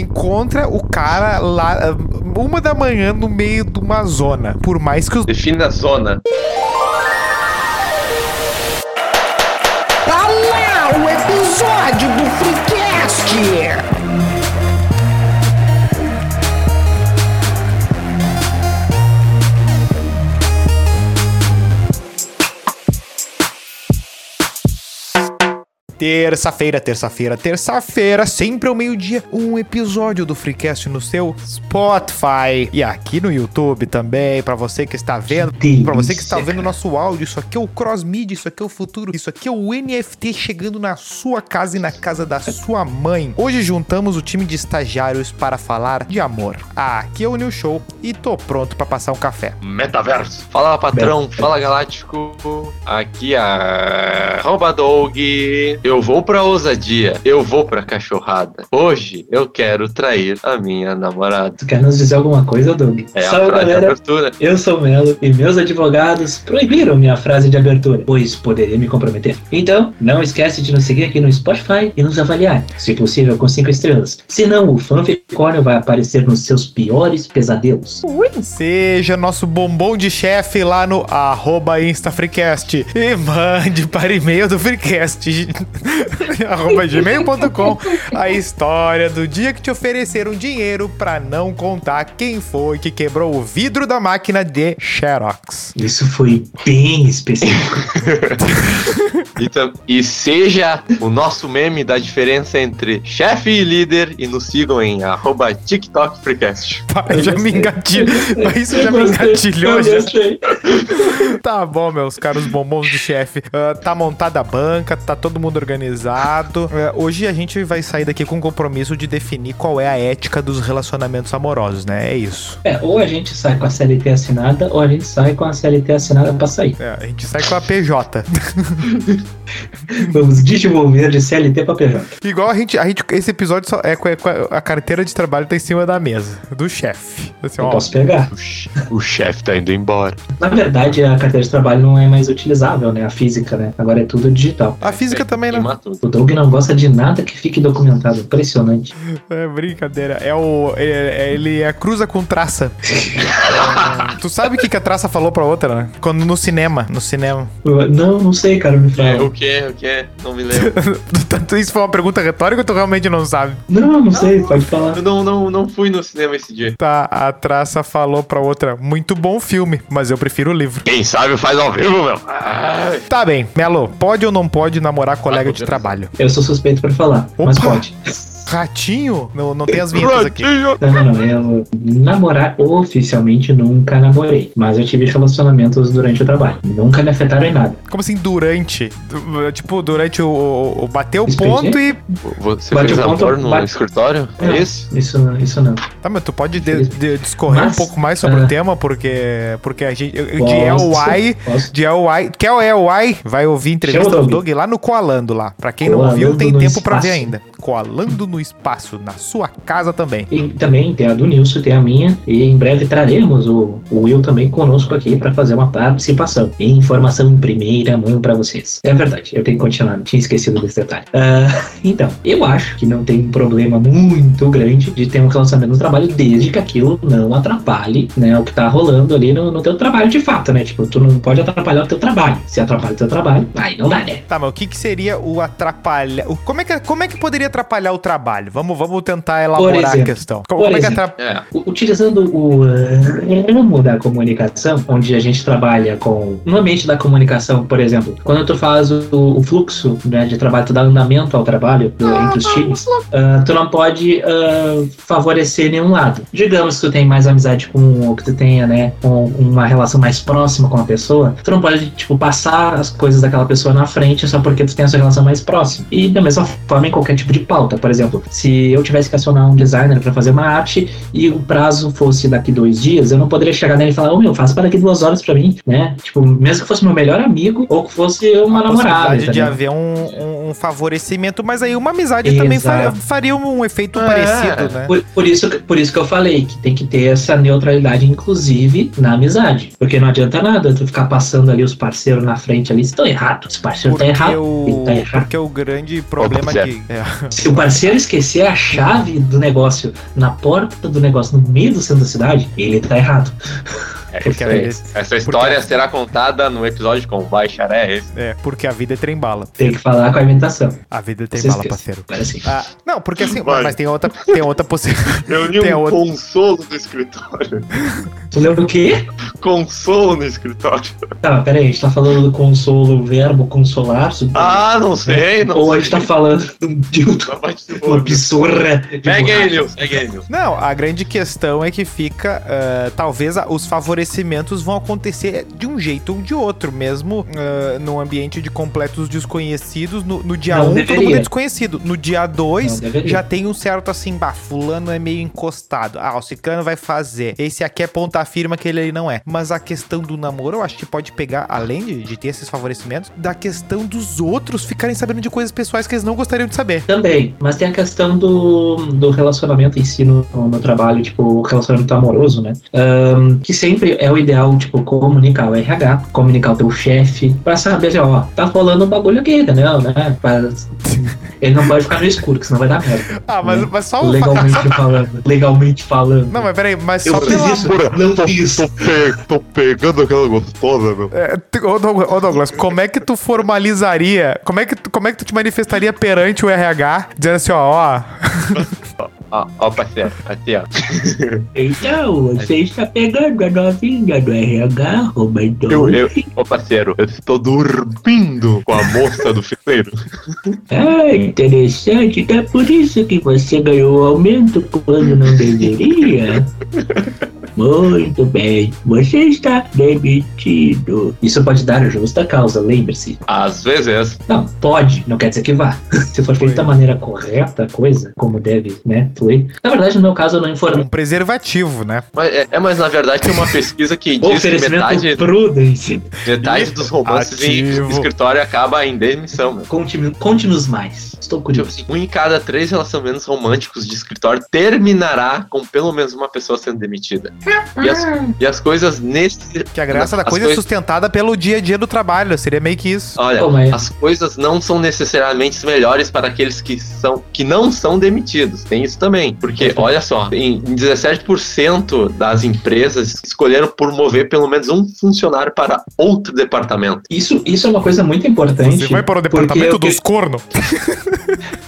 encontra o cara lá, uma da manhã, no meio de uma zona. Por mais que os. Defina a zona. Tá lá o episódio do Freecast! Terça-feira, terça-feira, terça-feira, sempre ao meio-dia, um episódio do Freecast no seu Spotify e aqui no YouTube também, pra você que está vendo, pra você que está vendo nosso áudio, isso aqui é o Cross Media, isso aqui é o futuro, isso aqui é o NFT chegando na sua casa e na casa da sua mãe. Hoje juntamos o time de estagiários para falar de amor. Ah, aqui é o New Show e tô pronto pra passar um café. Metaverso. Fala patrão, fala galáctico. Aqui é a arroba Doug. Eu vou pra ousadia, eu vou pra cachorrada. Hoje eu quero trair a minha namorada. Tu quer nos dizer alguma coisa, Doug? É a Salve, frase de galera. abertura. Eu sou o Melo e meus advogados proibiram minha frase de abertura, pois poderia me comprometer. Então, não esquece de nos seguir aqui no Spotify e nos avaliar, se possível com 5 estrelas. Senão, o fanficórnio vai aparecer nos seus piores pesadelos. Seja nosso bombom de chefe lá no arroba InstaFreecast e mande para e-mail do Freecast arroba gmail.com a história do dia que te ofereceram dinheiro pra não contar quem foi que quebrou o vidro da máquina de Xerox. Isso foi bem específico. E, e seja o nosso meme da diferença entre chefe e líder e nos sigam em arroba TikTok Freecast. Pai, já me engatilhou. Isso já me engatilhou. Já. Tá bom, meus caros bombons de chefe. Ah, tá montada a banca, tá todo mundo organizado. É, hoje a gente vai sair daqui com o compromisso de definir qual é a ética dos relacionamentos amorosos, né? É isso. É, ou a gente sai com a CLT assinada, ou a gente sai com a CLT assinada pra sair. É, a gente sai com a PJ. Vamos desenvolver de CLT pra PJ. Igual a gente, a gente. Esse episódio só é com a, carteira de trabalho tá em cima da mesa, do chefe. Assim, Eu ó, posso pegar. O chefe tá indo embora. Na verdade, a carteira de trabalho não é mais utilizável, né? A física, né? Agora é tudo digital. a física também, O Doug não gosta de nada que fique documentado. Impressionante. É brincadeira. É o. é- é- ele é cruza com traça. É, tu sabe o que, que a traça falou pra outra, né? Quando no cinema. No cinema. Não, não sei, cara, me É, fala. o que? O que? Não me lembro. Tanto isso foi uma pergunta retórica ou tu realmente não sabe? Não, não sei, pode falar. Eu não, não, não fui no cinema esse dia. Tá, a traça falou pra outra, muito bom filme, mas eu prefiro o livro. Quem sabe faz ao vivo, meu. Ai. Tá bem, Melo, pode ou não pode namorar colega de poder. trabalho? Eu sou suspeito pra falar, mas Opa. pode. Ratinho? Não, não tem as vinhetas aqui. Não, não, não. Eu namorar oficialmente nunca namorei. Mas eu tive relacionamentos durante o trabalho. Nunca me afetaram em nada. Como assim, durante? Du- Tipo, durante o, o, o bater o Expediente? ponto e. Você Bate fez o ponto, amor no bate- escritório? Não, É isso? Isso, isso não. Tá, mas tu pode de- de- discorrer Mas, um pouco mais sobre é. o tema, porque. Porque a gente. De LY. posso. De LY. Quer o LY? Vai ouvir entrevista Chama o do Doug. Doug lá no Coalando lá. Pra quem não Coalando ouviu, tem no tempo pra ver espaço. ainda. Coalando no espaço, na sua casa também. E também tem a do Nilson, tem a minha. E em breve traremos o, o Will também conosco aqui para fazer uma participação. E informação em primeira mão para vocês. É verdade, eu tenho que continuar, tinha esquecido desse detalhe. Ah, então, eu acho que não tem um problema muito grande de ter um relacionamento no trabalho, desde que aquilo não atrapalhe né, o que tá rolando ali no, no teu trabalho de fato, né? Tipo, tu não pode atrapalhar o teu trabalho. Se atrapalha o teu trabalho, aí não dá, né? Tá, mas o que, que seria o atrapalhar? Como é, que, como é que poderia atrapalhar o trabalho? Vamos, vamos tentar elaborar a exemplo, questão. Como, por como é que exemplo. É. U- Utilizando o ramo da comunicação, onde a gente trabalha com. No ambiente da comunicação, por exemplo, quando tu faz o, o fluxo né, de trabalho, tu dá andamento ao trabalho do- entre os times, ah, tu não pode ah, favorecer nenhum lado. Digamos que tu tem mais amizade com, ou que tu tenha, né, com uma relação mais próxima com a pessoa, tu não pode, tipo, passar as coisas daquela pessoa na frente só porque tu tem essa relação mais próxima. E da mesma forma em qualquer tipo de pauta. Por exemplo, se eu tivesse que acionar um designer para fazer uma arte e o prazo fosse daqui dois dias, eu não poderia chegar nele e falar, ô meu, faça para daqui duas horas para mim, né? Tipo, mesmo que fosse meu melhor amigo ou que fosse uma namorada. possibilidade de haver um, um- favorecimento, mas aí uma amizade também Exato. faria, faria um efeito É. parecido, né? Por, por isso, que- por isso que eu falei que tem que ter essa neutralidade, inclusive na amizade. Porque não adianta nada tu ficar passando ali os parceiros na frente ali, se estão errados. Os parceiros estão errados. tá errado. porque o grande problema que. é, Se o parceiro esquecer a chave do negócio na porta do negócio, no meio do centro da cidade, ele tá errado. É, Porque a aí. vida- Essa história porque- será contada no episódio com Baixaré. esse. É, porque a vida é trem bala. Tem que falar com a imitação. A vida é trem bala, parceiro. Agora sim. Ah, não, porque assim, Vai. mas tem outra, tem outra possibilidade. Eu li Tem um outra- consolo do escritório. Tu lembra o quê? Consolo no escritório. Tá, pera aí, a gente tá falando do consolo, o verbo consolar? Ah, não sei, não Ou a sei. gente tá falando de um vai te uma pissorra. Nils. Segue aí, Nils. Não, a grande questão é que fica. ah, talvez a- os favorecimentos vão acontecer de um jeito ou de outro, mesmo ah, num ambiente de completos desconhecidos. No, no dia 1, Não um, todo mundo é desconhecido. No dia 2, Não deveria. já tem um certo assim, bah, fulano é meio encostado. Ah, o ciclano vai fazer. Esse aqui é ponta firma que ele ali não é. Mas a questão do namoro, eu acho que pode pegar, além de, de ter esses favorecimentos, da questão dos outros ficarem sabendo de coisas pessoais que eles não gostariam de saber. Também, mas tem a questão do, do relacionamento em si no, no trabalho, tipo, o relacionamento amoroso, né? Ahn, que sempre é o ideal, tipo, comunicar o RH, comunicar o teu chefe, pra saber, assim, ó, tá rolando um bagulho aqui, entendeu? Né? Pra- ele não pode ficar no escuro, que senão vai dar merda. Ah, mas, né? mas só o. Legalmente falando. Legalmente falando. Não, mas peraí, mas Eu só fiz pela. isso, não fiz. tô pegando aquela gostosa, meu. É, ô, Douglas, ô, Douglas, como é que tu formalizaria? Como é que, tu- como é que tu te manifestaria perante o RH? Dizendo assim, ó, ó. Ó, ó, parceiro. Ó. Então, você está pegando a novinha do RH, Roberto. Eu, eu, ô, parceiro, eu estou dormindo com a moça do fileiro. Ah, interessante. Então é por isso que você ganhou o aumento quando não deveria. Muito bem. Você está demitido. Isso pode dar justa causa, lembre-se. Às vezes. Não, pode, não quer dizer que vá. Se for feito da maneira correta, a coisa, como deve, né, fluir. Na verdade, no meu caso, eu não informei. Um preservativo, né? Mas, é, é, mas na verdade tem uma pesquisa que diz que Oferecimento metade, prudence. metade dos romances em Ativo. escritório acaba em demissão, meu. Conte- Conte-nos mais. Estou Tipo curioso. assim, um em cada três relacionamentos românticos de escritório terminará com pelo menos uma pessoa sendo demitida. E as, e as coisas nesse. Que a graça da coisa é sustentada pelo dia a dia do trabalho. Seria meio que isso. Olha, Pô, mas- as coisas não são necessariamente melhores para aqueles que são que não são demitidos. Tem isso também. Porque, olha só, em 17% das empresas escolheram promover pelo menos um funcionário para outro departamento. Isso, isso é uma coisa muito importante. Você vai para o departamento o que- dos cornos.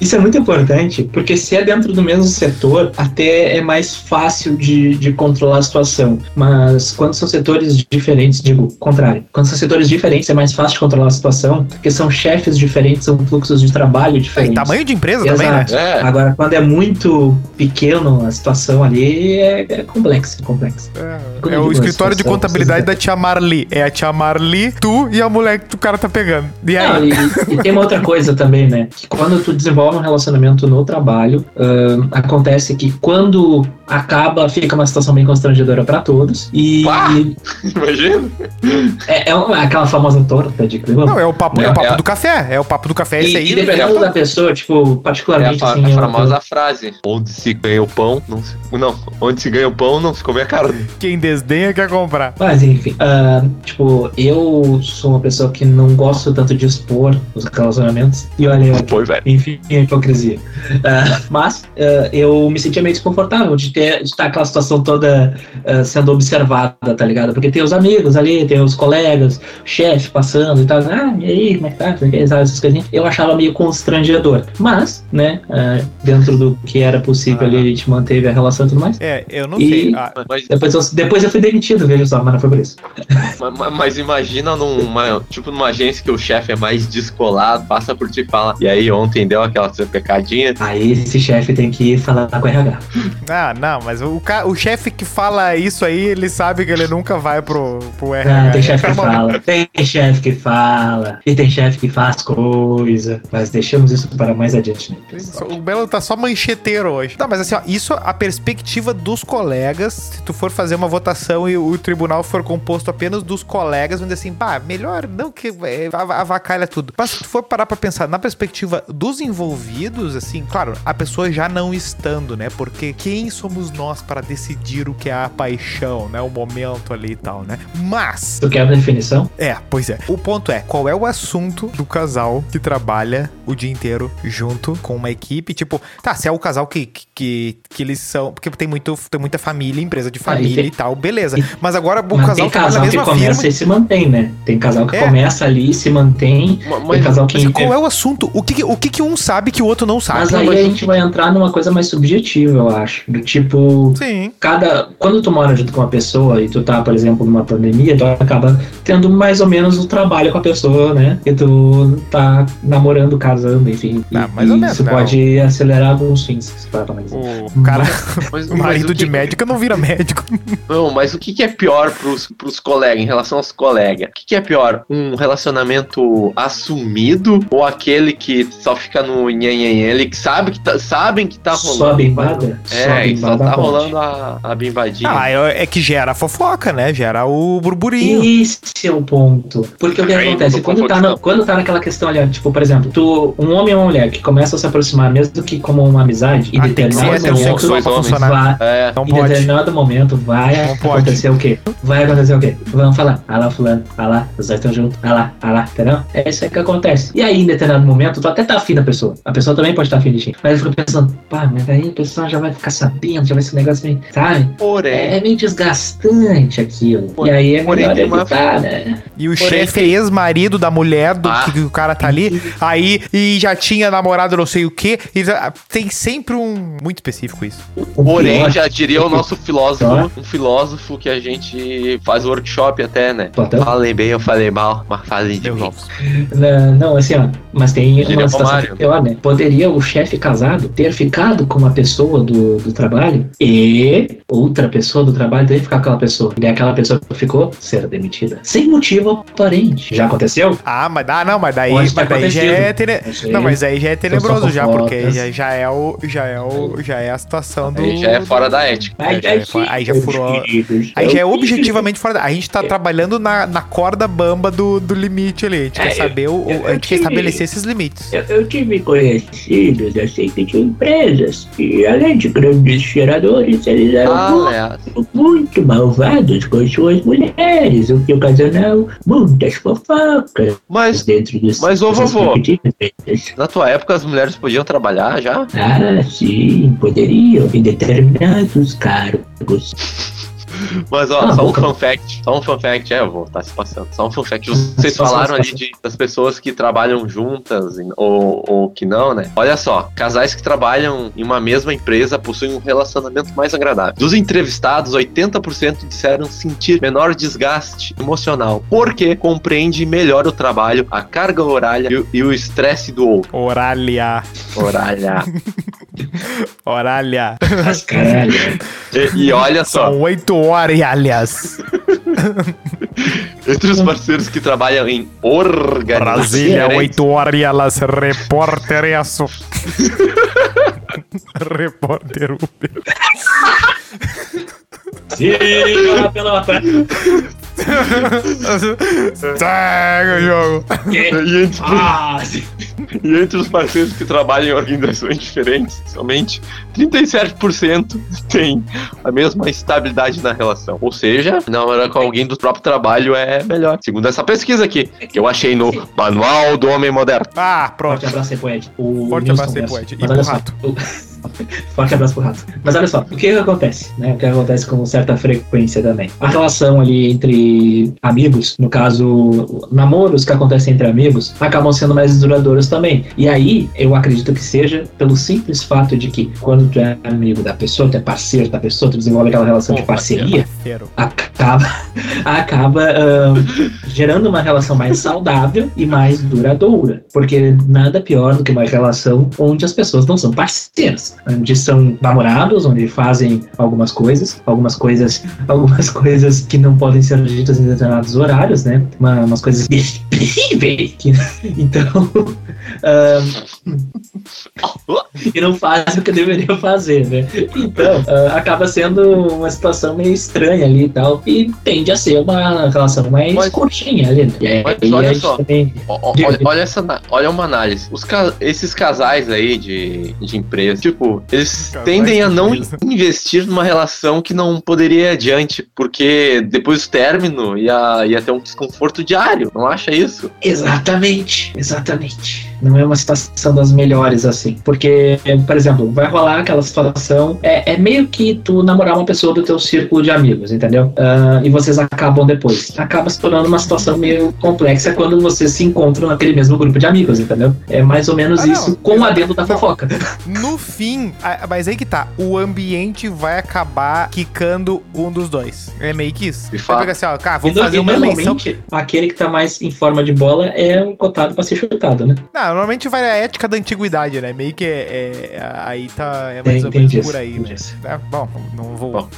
Isso é muito importante, porque se é dentro do mesmo setor, até é mais fácil de, de controlar situação. Mas quando são setores diferentes, digo, o contrário. Quando são setores diferentes, é mais fácil de controlar a situação, porque são chefes diferentes, são fluxos de trabalho E diferentes. tamanho de empresa também, né? Exato. É, Agora, quando é muito pequeno a situação ali, é, é complexo, é complexo. É eu o escritório de contabilidade da tia Marli. É a tia Marli, tu e a mulher que o cara tá pegando. E Não, aí? e, e tem uma outra coisa também, né? Que quando tu desenvolve um relacionamento no trabalho, ahn, acontece que quando acaba, fica uma situação bem constrangedora pra todos. E Pá! imagina. é, é uma- aquela famosa torta de clima. Não, é o papo, é, o É, papo é- do café. É o papo do café, e, esse aí. e dependendo da pessoa, tipo, É a, particularmente assim. a famosa frase: onde se ganha o pão, não se. Não, onde se ganha o pão, não se come a carne. Quem desdenha quer comprar. Mas enfim, ah, tipo, eu sou uma pessoa que não gosto tanto de expor os relacionamentos. E olha, eu Pô, velho. Enfim, a hipocrisia. Ah, mas ah, eu me sentia meio desconfortável de ter de estar aquela situação toda ah, sendo observada, tá ligado? Porque tem os amigos ali, tem os colegas, o chefe passando e tal. Ah, e aí, como é que tá? Essas coisinhas. Eu achava meio constrangedor. Mas, né, ah, dentro do que era possível ali, a gente manteve a relação e tudo mais. É, eu não E- sei. Ah, Mas, Depois eu, depois eu fui demitido, veja só, mas não foi por isso. mas, mas imagina numa, tipo, numa agência que o chefe é mais descolado, passa por ti e fala, e aí ontem deu aquela pecadinha. Aí esse chefe tem que ir falar com o RH. ah, não, mas o, o chefe que fala isso aí, ele sabe que ele nunca vai pro, pro RH. Ah, tem chefe que fala, tem chefe que fala, e tem chefe que faz coisa. Mas deixamos isso para mais adiante, né? O Belo tá só mancheteiro hoje. Tá, mas assim, ó, isso a perspectiva dos colegas. Se tu for fazer uma votação e o tribunal for composto apenas dos colegas, vão dizer assim, pá, melhor não que é, av- avacalha tudo. Mas se tu for parar pra pensar na perspectiva dos envolvidos, assim, claro, a pessoa já não estando, né? Porque quem somos nós para decidir o que é a paixão, né? O momento ali e tal, né? Mas. Tu quer a definição? É, pois é. O ponto é, qual é o assunto do casal que trabalha o dia inteiro junto com uma equipe? Tipo, tá, se é o casal que, que, que eles são. Porque tem, muito, tem muita família, empresa de família ah, e, tem, e, tal, beleza. E, mas agora o mas casal tem casal que começa firma. e se mantém, né? Tem casal que é. começa ali e se mantém. Mas, tem casal que. qual é o assunto? O que, o que, que um sabe que o outro não sabe? Mas aí a gente vai entrar numa coisa mais subjetiva, eu acho. Do tipo. Sim. Cada. Quando tu mora junto com uma pessoa e tu tá, por exemplo, numa pandemia, tu acaba tendo mais ou menos o trabalho com a pessoa, né? E tu tá namorando, casando, enfim. Ah, mais ou menos. Isso né? pode acelerar alguns fins. O cara. Mas, o marido de médica não vira médico. Não, mas o que, que é pior pros, pros colegas, em relação aos colegas? O que, que é pior? Um relacionamento assumido ou aquele que só fica no nhenhenhen, ele que sabe que tá, sabem que tá rolando. Só a bimbada? É, só, só tá rolando a, a bimbadinha. Ah, é, é que gera fofoca, né? Gera o burburinho. Esse é o ponto. Porque o que acontece? Quando tá, no, quando tá naquela questão ali, tipo, por exemplo, tu, um homem ou uma mulher que começa a se aproximar, mesmo que como uma amizade, e ah, determinado momento, vai, é. em determinado momento vai acontecer o quê? Vai acontecer o quê? Vamos falar, ah lá, fulano, ah lá, os dois estão juntos, ah lá, ah lá, entendeu? É isso aí que acontece. E aí, em determinado momento, tu até tá afim da pessoa. A pessoa também pode estar tá afim de ti. Mas eu fico pensando, pá, mas aí a pessoa já vai ficar sabendo, já vai ser um negócio meio, sabe? Porém. É, é meio desgastante aquilo. Porém, e aí é melhor evitar, né? E o chefe é ex-marido da mulher do ah. que o cara tá ali, aí e já tinha namorado não sei o que. Tem sempre um. Muito específico isso. Porém, já diria o nosso filósofo, um filósofo que a gente faz workshop até, né? Falei bem, eu falei mal, mas falei de mim. Não, não, assim, ó, mas tem uma situação pior, né? Poderia o chefe casado ter ficado com uma pessoa do, do trabalho e outra pessoa do trabalho também ficar com aquela pessoa. E aquela pessoa que ficou ser demitida. Sem motivo aparente. Já aconteceu? Ah, mas, ah, não, mas daí, mas daí já é tene... Não, mas aí já é tenebroso já, porque já, já é o. Já é o. Já é a situação do. Aí já é fora da ética. Aí, já, é, aí já furou. Aí já é objetivamente fora da. A gente tá trabalhando na, na corda bamba do, do limite ali. A gente quer saber o. a gente quer estabelecer esses limites. Eu, eu tive conhecidos, assim, que tinham empresas. E além de grandes geradores, eles eram ah, muito, muito malvados com as suas mulheres, o que ocasionou muitas fofocas. Mas, dentro dos mas ô vovô, na tua época as mulheres podiam trabalhar já? Ah, sim, poderiam, em determinados cargos. Mas ó, ah, só um fun fact, só um fun fact, é, eu vou estar tá se passando. Só um fun fact. Vocês falaram ali de, das pessoas que trabalham juntas ou, ou que não, né? Olha só, casais que trabalham em uma mesma empresa possuem um relacionamento mais agradável. Dos entrevistados, 80% disseram sentir menor desgaste emocional, porque compreende melhor o trabalho, a carga horária e, e o estresse do outro. Oralha. Oralha. Oralha. E, e olha só. São oito aliás. Entre os parceiros que trabalham em organização. Brasília, 8 horas, repórter isso. repórter Uber. Sim, pela Segue o jogo. E entre, ah, e entre os parceiros que trabalham em organizações diferentes, somente 37% tem a mesma estabilidade na relação. Ou seja, namorar com alguém do próprio trabalho é melhor. Segundo essa pesquisa aqui, que eu achei no Manual do Homem Moderno. Ah, pronto. Forte abraço aí, Poed. Forte abraço aí, Poed. E pro rato. Forte abraço pro rato. Mas olha só, o que, que acontece? Né? O que acontece com certa frequência também? A relação ali entre amigos, no caso, namoros que acontecem entre amigos, acabam sendo mais duradouros também. E aí, eu acredito que seja pelo simples fato de que quando tu é amigo da pessoa, tu é parceiro da pessoa, tu desenvolve aquela relação de parceria, acaba, acaba uh, gerando uma relação mais saudável e mais duradoura. Porque nada pior do que uma relação onde as pessoas não são parceiras, onde são namorados, onde fazem algumas coisas, algumas coisas, algumas coisas que não podem ser ditas em determinados horários, né? Uma, umas coisas terríveis. Então, uh, e não fazem o que deveriam fazer, né? Então, uh, acaba sendo uma situação meio estranha ali e tal. E tende a ser uma relação mais Mas- curtinha ali. Aí, Mas olha só. também- olha, olha essa, olha uma análise. Os esses casais aí de, de empresa, tipo, eles Casais tendem a não investir numa relação que não poderia ir adiante, porque depois do término ia, ia ter um desconforto diário. Não acha isso? Exatamente, exatamente. Não é uma situação das melhores, assim. Porque, por exemplo, vai rolar aquela situação. É, é meio que tu namorar uma pessoa do teu círculo de amigos, entendeu? Ah, e vocês acabam depois. Acaba se tornando uma situação meio complexa quando vocês se encontram naquele mesmo grupo de amigos, entendeu? É mais ou menos Ah, não, isso com o adendo da Não. fofoca. No fim, a- mas aí que tá, o ambiente vai acabar quicando um dos dois. É meio que isso. De Vai fato. assim, ó, cara, E, vamos fazer uma eleição. normalmente, aquele que tá mais em forma de bola é o cotado pra ser chutado, né? Não, normalmente vai a ética da antiguidade, né? Meio que é, é- aí tá é mais É, ou menos entendi por isso, aí, né? isso. É, bom, não vou. Bom.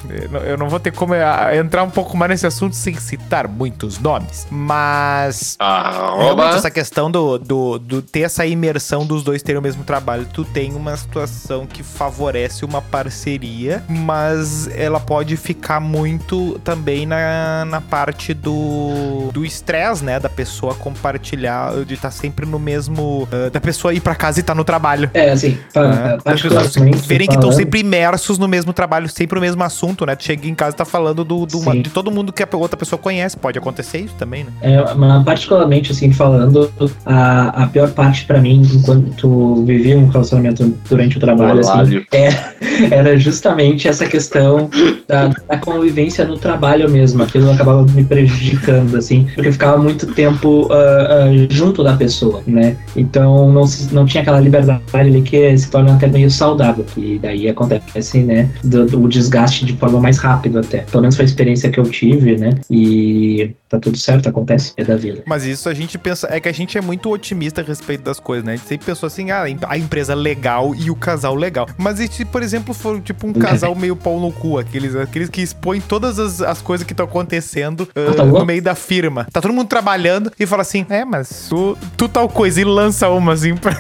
eu não- vou ter como ah, entrar um pouco mais nesse assunto sem citar muitos nomes. Mas. Realmente, Arroba. essa questão do, do, do ter essa imersão dos dois terem o mesmo trabalho, tu tem uma situação que favorece uma parceria, mas ela pode ficar muito também na, na parte do do estresse, né? Da pessoa compartilhar, de estar sempre no mesmo. Ah, da pessoa ir pra casa e estar no trabalho. É, assim, pa- né? Das pessoas verem que estão sempre imersos no mesmo trabalho, sempre o mesmo assunto, né? Tu chega em casa e tá falando do, do uma- Sim. de todo mundo que a outra pessoa conhece. Pode acontecer isso também, né? É, mas particularmente assim falando, a, a pior parte pra mim, enquanto vivia um relacionamento durante o trabalho, assim, Olálio. era justamente essa questão da, da convivência no trabalho mesmo. Aquilo acabava me prejudicando, assim, porque eu ficava muito tempo ah, ah, junto da pessoa, né? Então não, não tinha aquela liberdade ali que se torna até meio saudável. E daí acontece, né, do, do desgaste de forma mais rápida até. Pelo menos foi a experiência que eu tive, né? E tá tudo certo, acontece, é da vida. Mas isso a gente pensa. É que a gente é muito otimista a respeito das coisas, né? A gente sempre pensou assim, ah, a empresa legal e o casal legal. Mas e se, por exemplo, for tipo um casal meio pau no cu, aqueles, aqueles que expõem todas as, as coisas que estão acontecendo tá louco? no meio da firma. Tá todo mundo trabalhando e fala assim, é, mas tu, tu tal coisa e lança uma assim pra.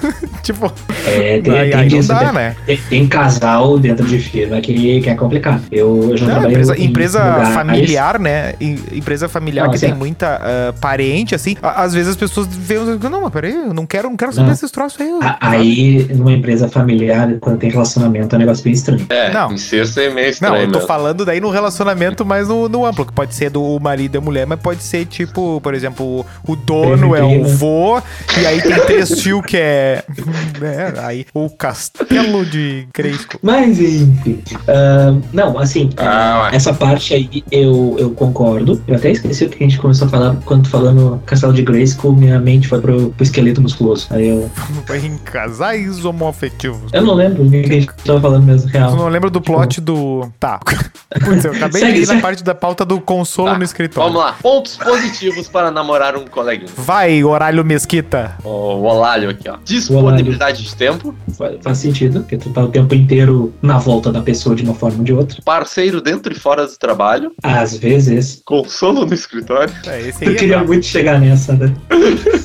tipo, É, tem, aí, tem aí não dá, tem- né? Tem, tem casal dentro de firma que, que é complicado. Eu, eu já Não, trabalhei empresa, em empresa familiar, né? Em- Empresa familiar Não, que assim, tem muita ah, parente, assim. Às vezes as pessoas veem, não, mas peraí, eu não quero, não quero saber Não. esses troços aí. A- Aí, numa empresa familiar, quando tem relacionamento, é um negócio bem estranho. É, Não. incesto é meio Não, estranho eu tô mesmo. falando daí no relacionamento mais no, no amplo, que pode ser do marido e a mulher, mas pode ser tipo, por exemplo, o dono é o prima. vô, e aí tem três tio que é. né, aí o castelo de Cresco. Mas, enfim. ah, não, assim, Ah, essa parte aí eu, eu concordo. Eu até esqueci o que a gente começou a falar quando falando Castelo de Grayskull, minha mente foi pro, pro esqueleto musculoso. Aí eu. Em casais homoafetivos. Eu não lembro o que a gente tava falando mesmo, Tu real. não lembra do plot do. Tá. Putz, eu acabei Segue, de ir na parte da pauta do consolo Tá, no escritório. Vamos lá. Pontos positivos para namorar um coleguinha. Vai, Horário Mesquita. O Olálio aqui, ó. Disponibilidade de tempo. Faz, faz sentido, porque tu tá o tempo inteiro na volta da pessoa de uma forma ou de outra. Parceiro dentro e fora do trabalho. Às vezes. Consolo no escritório. É, esse aí Eu é queria muito chegar nessa, né?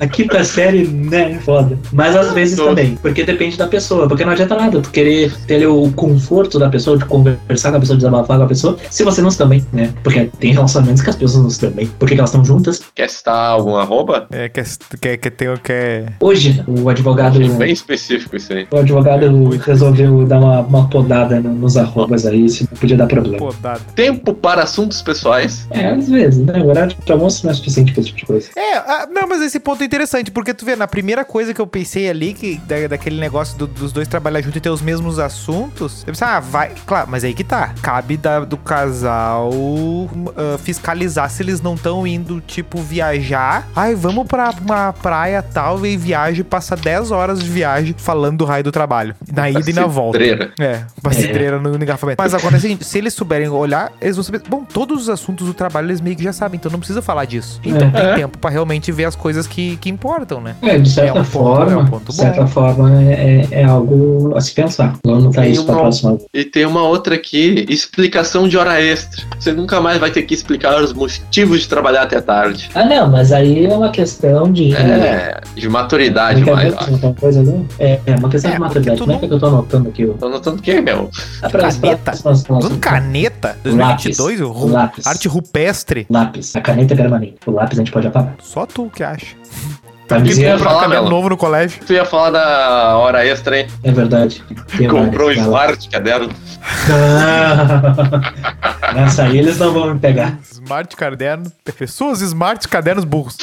A quinta série, né, é foda. Mas às vezes também, porque depende da pessoa. Porque não adianta nada tu querer ter o conforto da pessoa, de conversar com a pessoa, desabafar com a pessoa, se você não se também, né? Porque tem relacionamentos que as pessoas não se também. Porque elas estão juntas. Quer citar algum arroba? É, quer, quer, quer ter. Quer... Hoje, o advogado. Achei bem específico isso aí. O advogado resolveu dar uma, uma podada no- nos arrobas aí, se não podia dar problema. Pô, dado. Tempo para assuntos pessoais. É, às vezes, né? O horário de almoço não é suficiente pra esse tipo de coisa. É, ah, não, mas esse ponto é interessante, porque tu vê, na primeira coisa que eu pensei ali, que da- daquele negócio do- dos dois trabalhar junto e ter os mesmos assuntos, eu pensei, ah, vai. Claro, mas aí que tá. Cabe da- do casal ah, fiscalizar se eles não estão indo, tipo, viajar. Ai, vamos pra uma praia tal, e viaja e passa 10 horas de viagem falando do raio do trabalho. Na ida e na volta. É, uma cidreira no engarrafamento. Mas o seguinte, se eles souberem olhar, eles vão saber. Bom, todos os assuntos do trabalho eles meio que já sabem, então não precisa falar disso. Então tem É. tempo pra realmente ver as coisas que, que importam, né? É, de certa É um ponto- forma, é um ponto de certa forma é, é- é algo a se pensar. Vamos Tem isso pra uma- próxima. E tem uma outra aqui, explicação de hora extra. Você nunca mais vai ter que explicar os motivos de trabalhar até tarde. Ah, não, mas aí é uma questão de. É, de maturidade, mais. coisa, não? É, é uma questão É, de maturidade. tu Como é não- que eu tô anotando aqui? o- Tô notando que é, meu. Ah, pra- Caneta. pra- pra- pra- caneta? 2022? o ru- Lápis. Arte rupestre? Lápis. A caneta é permanente. O lápis a gente pode apagar. Só tu que acha. Dizer, tu ia falar, novo no colégio. Tu ia falar da hora extra, hein? é verdade. Tem Comprou lá. Smart caderno. Nessa aí eles não vão me pegar. Smart caderno. Pessoas smart cadernos burros.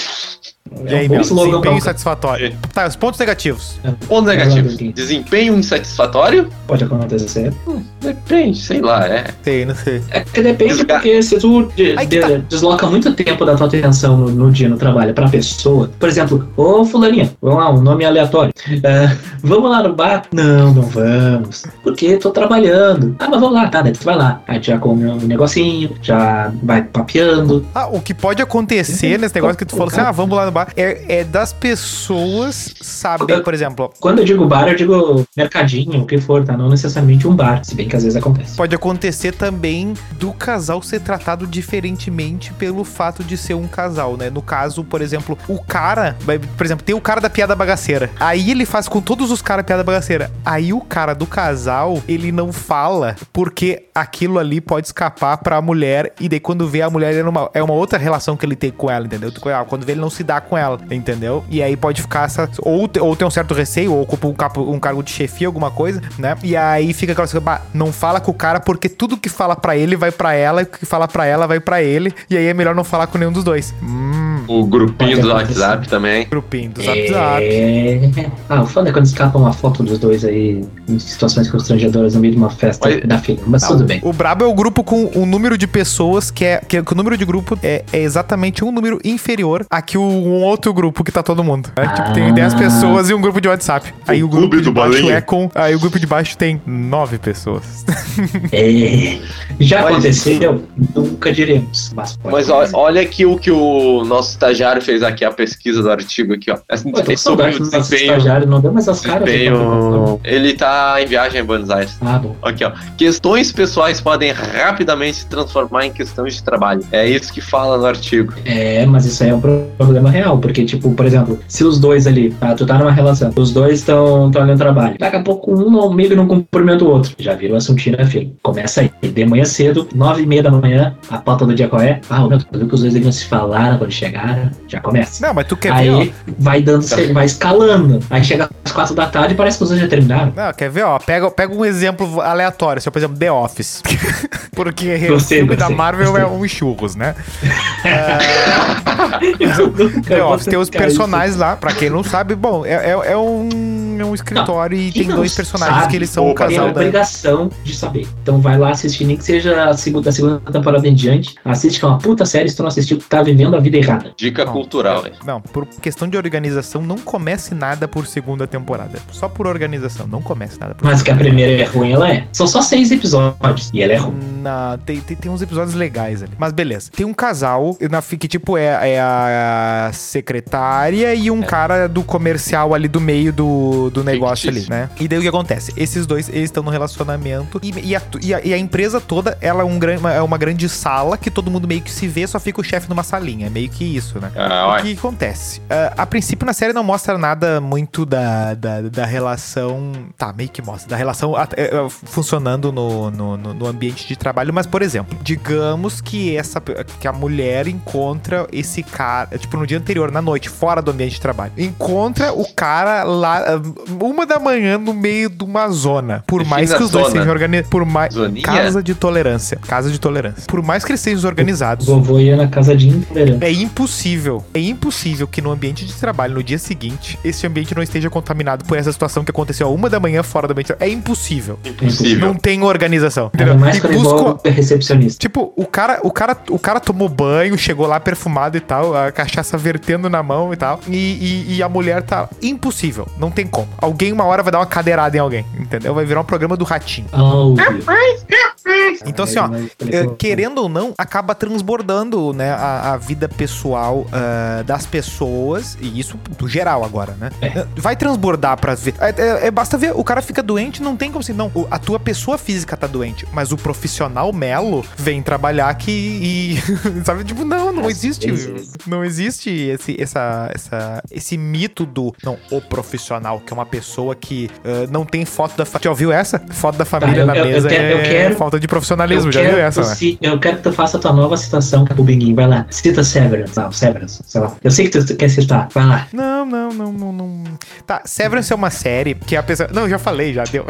E É aí, um bom slogan Desempenho insatisfatório. Tá, os pontos negativos. Ponto Vai lá, negativo. Duquinho. Desempenho insatisfatório? Pode acontecer. Depende, sei lá, é. Sei, não sei. É que depende, Desga- porque se tu de- de- tá. desloca muito tempo da tua atenção no, no dia no trabalho pra pessoa, por exemplo, ô fulaninha, vamos lá, um nome aleatório. É, vamos lá no bar? Não, não vamos. Porque tô trabalhando. Ah, mas vamos lá, tá, daí tu vai lá. Aí já come um negocinho, já vai papeando. Ah, o que pode acontecer nesse negócio que tu falou assim, ah, vamos lá no bar, é, é das pessoas saber, por exemplo, Quando eu digo bar, eu digo mercadinho, o que for, tá? Não necessariamente um bar, se bem que às vezes acontece. pode acontecer também do casal ser tratado diferentemente pelo fato de ser um casal, né? No caso, por exemplo, o cara, por exemplo, tem o cara da piada bagaceira. Aí ele faz com todos os caras piada bagaceira. Aí o cara do casal, ele não fala porque aquilo ali pode escapar pra mulher e daí quando vê a mulher é uma, é uma outra relação que ele tem com ela, entendeu? Quando vê ele não se dá com ela, entendeu? E aí pode ficar essa ou, ou tem um certo receio ou ocupa um, capo- um cargo de chefia, alguma coisa, né? E aí fica aquela coisa, "Bah, não fala com o cara porque tudo que fala pra ele vai pra ela e o que fala pra ela vai pra ele e aí é melhor não falar com nenhum dos dois. Hum, O grupinho do. WhatsApp também. grupinho do Zap. É... Ah, o foda é quando escapa uma foto dos dois aí em situações constrangedoras no meio de uma festa Mas- da filha. Mas Não, tudo bem. O brabo é o grupo com o número de pessoas que é. Que, que o número de grupo é, é exatamente um número inferior a que o um outro grupo que tá todo mundo. né? Tipo, tem Ah. 10 pessoas e um grupo de WhatsApp. Aí O o, grupo clube de do baixo Balinha. é com. Aí o grupo de baixo tem 9 pessoas. É... Já Mas- aconteceu? Nunca diremos. Mas, Mas acontecer. olha aqui o que o nosso estagiário fez aqui, a pesquisa do artigo aqui, ó. Assim, Pô, tô é com sobre saudade o desempenho. estagiário, não deu mais as caras. de desempenho... Ele tá em viagem em Buenos Aires. Ah, bom. Aqui, ó. Questões pessoais podem rapidamente se transformar em questões de trabalho. É isso que fala no artigo. É, mas isso aí é um problema real, porque, tipo, por exemplo, se os dois ali, tá, tu tá numa relação, os dois estão ali no trabalho, daqui a pouco um no meio não cumprimenta o outro, já vira um assuntinho, né, filho? Começa aí, de manhã cedo, nove e meia da manhã, a pauta do dia qual é? Ah, meu, tu viu que os dois deviam se falar quando chegaram, já começa. Não, mas tu quer ver, ó. Aí vai dando, vai escalando, aí chega às quatro da tarde e parece que os dois já terminaram. Não, quer ver, ó? Pega, pega um exemplo aleatório, assim, por exemplo, The Office. Porque o filme da Marvel é um churros, né? Nunca The Office tem os personagens lá, pra quem não sabe, bom, é, é, é um, é um escritório e Quem tem não dois personagens sabe, que eles são um Tem a casal da. obrigação de saber. Então vai lá assistir, nem que seja a segunda, da segunda temporada em diante. Assiste que é uma puta série, se tu não assistiu, tu tá vivendo a vida errada. Dica Não, cultural, hein? Não, por questão de organização, não comece nada por segunda temporada. Só por organização, não comece nada por Mas que a primeira é ruim, ela é. São só seis episódios e ela é ruim. Na, tem, tem, tem uns episódios legais ali. Mas beleza. Tem um casal na, que, tipo, é, é a secretária e É. um cara do comercial ali do meio do, do negócio ali, né? E daí o que acontece? Esses dois, eles estão no relacionamento e, e, a, e, a, e a empresa toda, ela é, um, é uma grande sala que todo mundo meio que se vê, só fica o chefe numa salinha. É meio que isso, né? Ah, O que acontece? Ah, a princípio, na série não mostra nada muito da, da, da relação. Tá, meio que mostra. Da relação é, funcionando no, no, no- no ambiente de trabalho. Mas, por exemplo, digamos que essa que a mulher encontra esse cara, tipo, no dia anterior, na noite, fora do ambiente de trabalho. Encontra o cara lá, ah, uma da manhã, no meio de uma zona. Por Defina mais que os dois zona. sejam organizados. Por mais. Zoninha? Casa de tolerância. Casa de tolerância. Por mais que eles sejam organizados. O vovô ia na casa de intolerância. É impossível, é impossível que no ambiente de trabalho, no dia seguinte, esse ambiente não esteja contaminado por essa situação que aconteceu a uma da manhã fora do ambiente. de trabalho. É impossível. Impossível. Não tem organização. Entendeu? mais E busco- recepcionista. Tipo, o cara, o cara, o cara tomou banho, chegou lá perfumado e tal, a cachaça vertendo na mão e tal. E, e- e a mulher tá impossível. Não tem como. Alguém uma hora vai dar uma cadeirada em alguém, entendeu? Vai virar um programa do ratinho. Oh, Deus. Então, assim, ó, eh, querendo ou não, acaba transbordando, né, a, a vida pessoal ah, das pessoas, e isso do geral agora, né? É. Vai transbordar pra ver. É, é- é- basta ver, o cara fica doente, não tem como assim, não. o- A tua pessoa física tá doente, mas o profissional Melo vem trabalhar aqui e. Sabe, tipo, não, não existe. vezes. Não existe esse, essa, essa, esse mito do. Não, o profissional, que é uma pessoa que ah, não tem foto da família. Já ouviu essa? Foto da família eu- na eu- eu mesa quero- eu é quero- falta de profissionalismo. Já quero, viu essa, né? ci- eu quero que tu faça a tua nova citação, Cabubinguinho. Vai lá. Cita Severance. Não, Severance. Sei lá. Eu sei que tu, quer citar. Vai lá. Não, não, não, não, não. Tá, Severance é uma série que a pessoa. Não, já falei, já deu.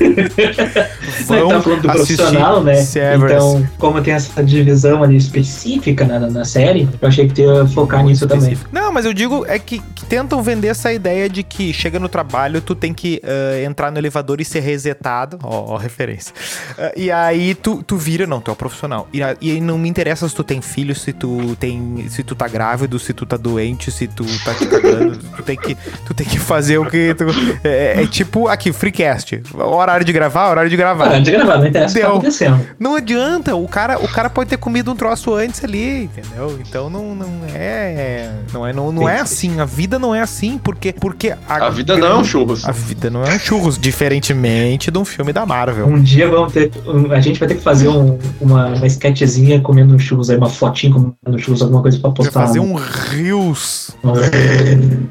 Você tá falando do profissional, né? Severance. Então, como tem essa divisão ali específica na, na série, eu achei que tu ia focar nisso também. Não, mas eu digo é que, que tentam vender essa ideia de que chega no trabalho, tu tem que ah, entrar no elevador e ser resetado. Ó, ó, referência. Ah, e aí tu, tu vira, não, tu é um profissional. E, a- e aí não me interessa se tu tem filho, se tu tem. se tu tá grávido, se tu tá doente, se tu tá te cagando. tu, tem que, tu tem que fazer o que. tu- é, é tipo aqui, freecast. Horário de gravar, horário de gravar. Para de gravar, não interessa o que tá Deu. acontecendo. Não adianta, o cara, o cara pode ter comido um troço antes ali, entendeu? Então não, não é. Não é, não, não é assim. A vida não é assim, porque. porque A vida não é um churros. A vida não é um churros, diferentemente de um filme da Marvel. Um dia vamos ter. um- A gente vai ter que fazer um- uma, uma sketchzinha comendo churros aí, uma fotinha comendo churros, alguma coisa pra Vai postar. fazer lá. um Reels.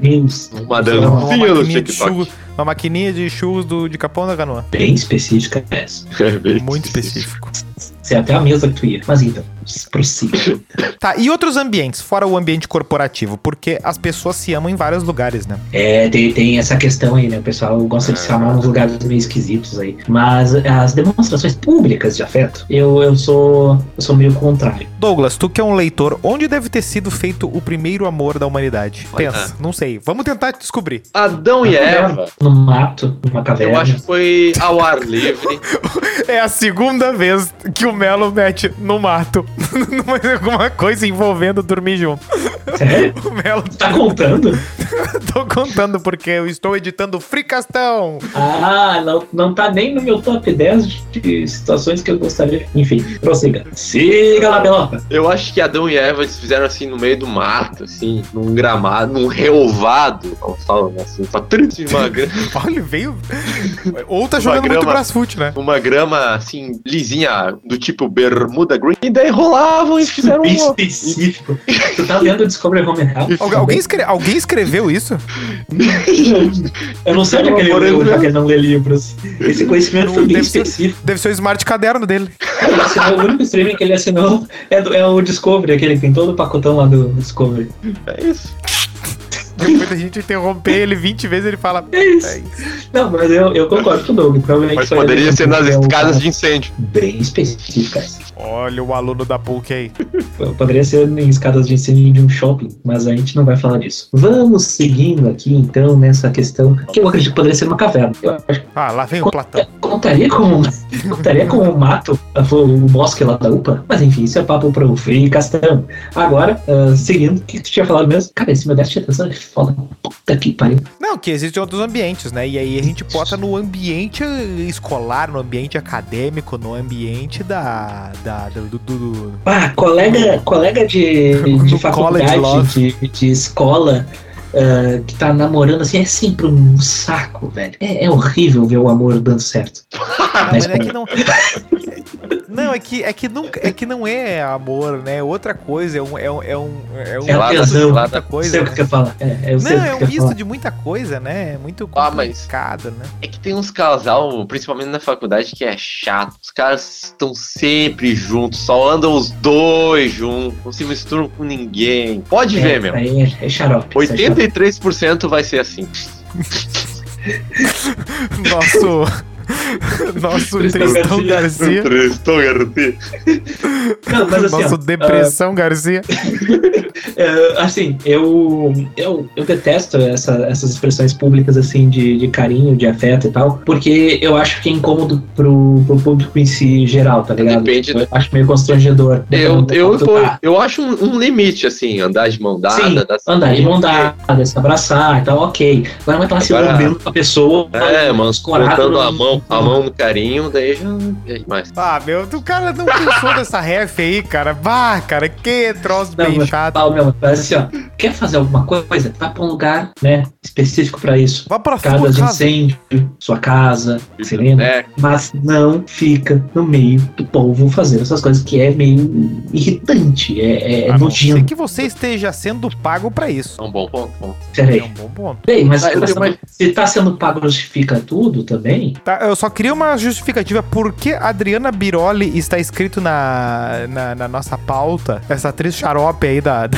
Reels. Uma Uma dancinha de TikTok. churros. Uma maquininha de churros do, de Capão da Canoa. Bem específica essa. É bem Muito específico. Sei até a mesa que tu ia. Mas então, prossiga. Tá, e outros ambientes, fora o ambiente corporativo? Porque as pessoas se amam em vários lugares, né? É, tem, tem essa questão aí, né? O pessoal gosta de se amar nos lugares meio esquisitos aí. Mas as demonstrações públicas de afeto, eu, eu sou eu sou meio contrário. Douglas, tu que é um leitor, onde deve ter sido feito o primeiro amor da humanidade? Pensa, não sei. Vamos tentar descobrir. Adão e Eva, No mato, numa caverna. eu acho que foi ao ar livre. É a segunda vez que o Melo mete no mato numa- alguma coisa envolvendo dormir junto. Sério? O Melo, Tá contando? tô contando porque eu estou editando Fricastão. Ah, não, não tá nem no meu top 10 de situações que eu gostaria. Enfim, prossiga. Siga lá, Pelota. Eu acho que Adão e Eva eles fizeram assim no meio do mato, assim, num gramado, num relvado. Vamos falar assim, patrícia de uma grama, Olha, veio. Ou tá jogando muito grama. Brasfoot, né? uma grama assim, lisinha, do tipo Bermuda Green, e daí rolavam e fizeram Bem um. específico. tu tá lendo o Discovery Home and Health? Algu- Alguém, escre- alguém escreveu isso? Eu não sei onde é que ele Amor, leu, eu- já que ele não lê livros. Esse conhecimento foi bem Deve ser- específico. Deve ser o smart caderno dele. Ele assinou, o único streaming que ele assinou é, do- é o Discovery, aquele que tem todo o pacotão lá do Discovery. É isso. Depois da gente interromper ele 20 vezes, ele fala. É isso. É isso. Não, mas eu, eu concordo com o Doug. Provavelmente Mas poderia ser nas é cara de incêndio. Bem específica. Olha o aluno da PUC aí. Poderia ser em escadas de ensino de um shopping, mas a gente não vai falar disso. Vamos seguindo aqui, então, nessa questão, que eu acredito que poderia ser uma caverna. Ah, lá vem o Platão. Contaria com, contaria com o mato, o bosque lá da UPA, mas enfim, isso é papo pro Free Castão. Agora, ah, seguindo, o que tu tinha falado mesmo? Cara, esse meu déficit de atenção é foda. Puta que pariu. Não, que existem outros ambientes, né? E aí a gente bota no ambiente escolar, no ambiente acadêmico, no ambiente da. da do, do- Ah, colega, colega de, de faculdade, de, de escola, ah, que tá namorando assim, é sempre um saco, velho. É, é horrível ver o amor dando certo. Ah, mas é que não. Não, é que, é, que nunca, é que não é amor, né? Outra coisa, é um. É um, é um, é um É muita coisa. sei o que você fala. É, eu Não, é um misto de muita coisa, né? É muito Ah, mas- complicado, né? É que tem uns casal, principalmente na faculdade, que é chato. Os caras estão sempre juntos, só andam os dois juntos, não se misturam com ninguém. Pode É, ver, meu. É, é xarope. isso é xarope. 83% vai ser assim. Nosso. Nosso Tristão Garcia. Tristão Garcia. Não, mas assim, Nosso ó, Depressão Garcia. É, assim, eu, eu, eu detesto essa- essas expressões públicas, assim, de, de carinho, de afeto e tal, porque eu acho que é incômodo pro, pro público em si geral, tá ligado? Depende Eu acho meio constrangedor. Eu, eu, eu, tá. eu acho um, um limite, assim, andar de mão dada. Sim, dar andar de mão dada, se abraçar e tal, ok. Agora vai estar se lambendo com a pessoa. É, mano, escorado botando no- a mão, a a mão no carinho, daí já. mais. Ah, meu, o cara não pensou nessa ref aí, cara. Bah, cara, que troço Não, bem mas chato. fala mesmo, mas assim, ó, quer fazer alguma coisa? Vai pra um lugar, né, específico pra isso. Vá pra Casa de incêndio, sua casa, você lembra? É, Mas não fica no meio do povo fazendo essas coisas que é meio irritante, é, é A não ser nojento. que você esteja sendo pago pra isso. é um bom ponto. bom. É um bom ponto. Bem, mas Ah, se tá sendo pago justifica tudo também? Tá, eu só queria uma justificativa por que Adriana Biroli está escrito na, na, na nossa pauta, essa atriz xarope aí da, da,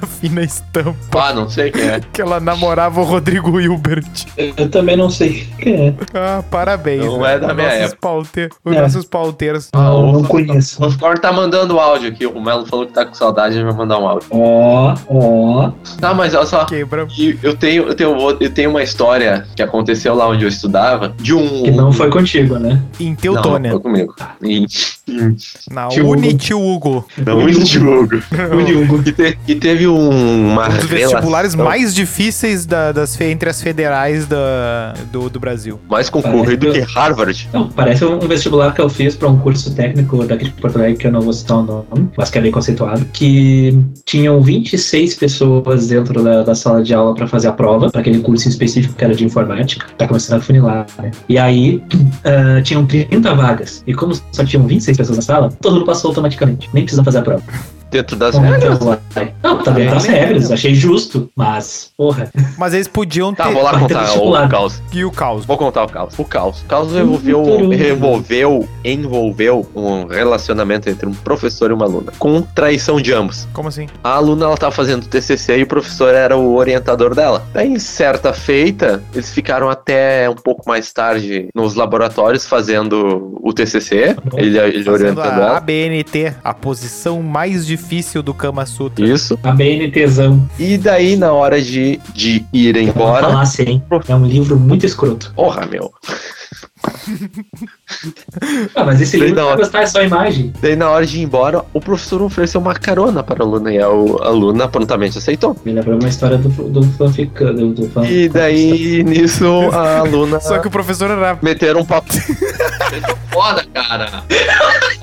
da fina estampa, Ah, não sei quem é. que ela namorava o Rodrigo Hilbert. Eu, eu também não sei quem é. Ah, parabéns. Não né? é da minha nossos época. paute- Os É. nossos pauteiros. Ah, não, o- não conheço. O Thor tá mandando áudio aqui. O Melo falou que tá com saudade, ele vai mandar um áudio. Ó, ó. Tá, mas olha só. Quebra. Eu tenho, eu, tenho, eu tenho uma história que aconteceu lá onde eu estudava de um. Que não foi contigo, né? Em Não, Teutônia. foi comigo. Em, Na Tio Uni Hugo. Tio Hugo. não, em Diogo. O Diogo. E, te- e teve um, uma Um dos vestibulares relação mais difíceis da- das, entre as federais da, do, do Brasil. mais concorrido que Harvard. Não, parece um vestibular que eu fiz para um curso técnico daqui de Porto Alegre, que eu não vou citar o nome, mas que é bem conceituado, que tinham 26 pessoas dentro da, da sala de aula para fazer a prova, para aquele curso em específico que era de informática, tá começando a funilar, né? E aí, ah, tinham 30 vagas, e como só tinham 26 pessoas na sala, todo mundo passou automaticamente, nem precisa fazer a prova. Dentro das Como regras. Não, tá dentro das regras, achei justo, mas, porra, Mas eles podiam ter. Tá, vou lá contar o caos. E o caos. Vou contar o caos. O caos. O caos envolveu, envolveu, envolveu um relacionamento entre um professor e uma aluna, com traição de ambos. Como assim? A aluna ela tava fazendo TCC e o professor era o orientador dela. Daí, certa feita, eles ficaram até um pouco mais tarde nos laboratórios fazendo o TCC. Ele, ele orientando a ela. ABNT, a posição mais difícil do Kama Sutra. Isso. a BNTzão. E daí, na hora de, de ir Vou embora. falar assim, é um livro muito escroto. Porra, meu. Ah, mas esse livro vai hora. gostar é só a imagem. Daí, na hora de ir embora, o professor ofereceu uma carona para a aluna e a, a aluna prontamente aceitou. Me lembrou uma história do, do fanfic, do, do fan. E daí, nisso, a aluna Só que o professor era. meteram um papo. Foda, cara.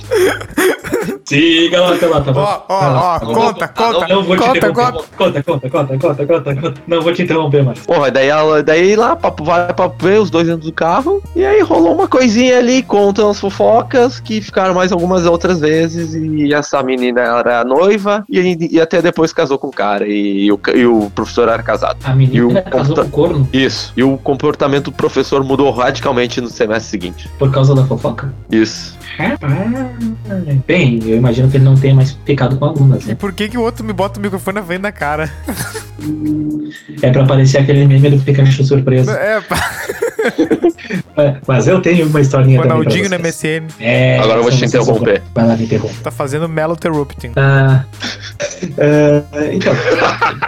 Siga lá, tá lá, tá bom. Ó, ó, ó, conta, conta, Não vou te conta, interromper. conta. Conta, conta, conta, conta, conta, conta. Não vou te interromper mais. Porra, daí, ela, daí lá, papo vai, papo veio, os dois dentro do carro. E aí rolou uma coisinha ali, contam as fofocas, que ficaram mais algumas outras vezes. E essa menina era a noiva, e, e até depois casou com o cara. E, o, ca- e o professor era casado. A E menina o casou com corno Isso. E o comportamento do professor mudou radicalmente no semestre seguinte. por causa da fofoca? Isso. Bem, eu imagino que ele não tenha mais ficado com alunas, E né? por que, que o outro me bota o microfone na frente da cara? É pra parecer aquele meme do Pikachu surpresa. É, pá, Mas eu tenho uma historinha Ronaldinho no. MSN. É, Agora eu vou te interromper. Vai lá, me interrompe. Tá fazendo Meloterrupting. Ah, ah, então,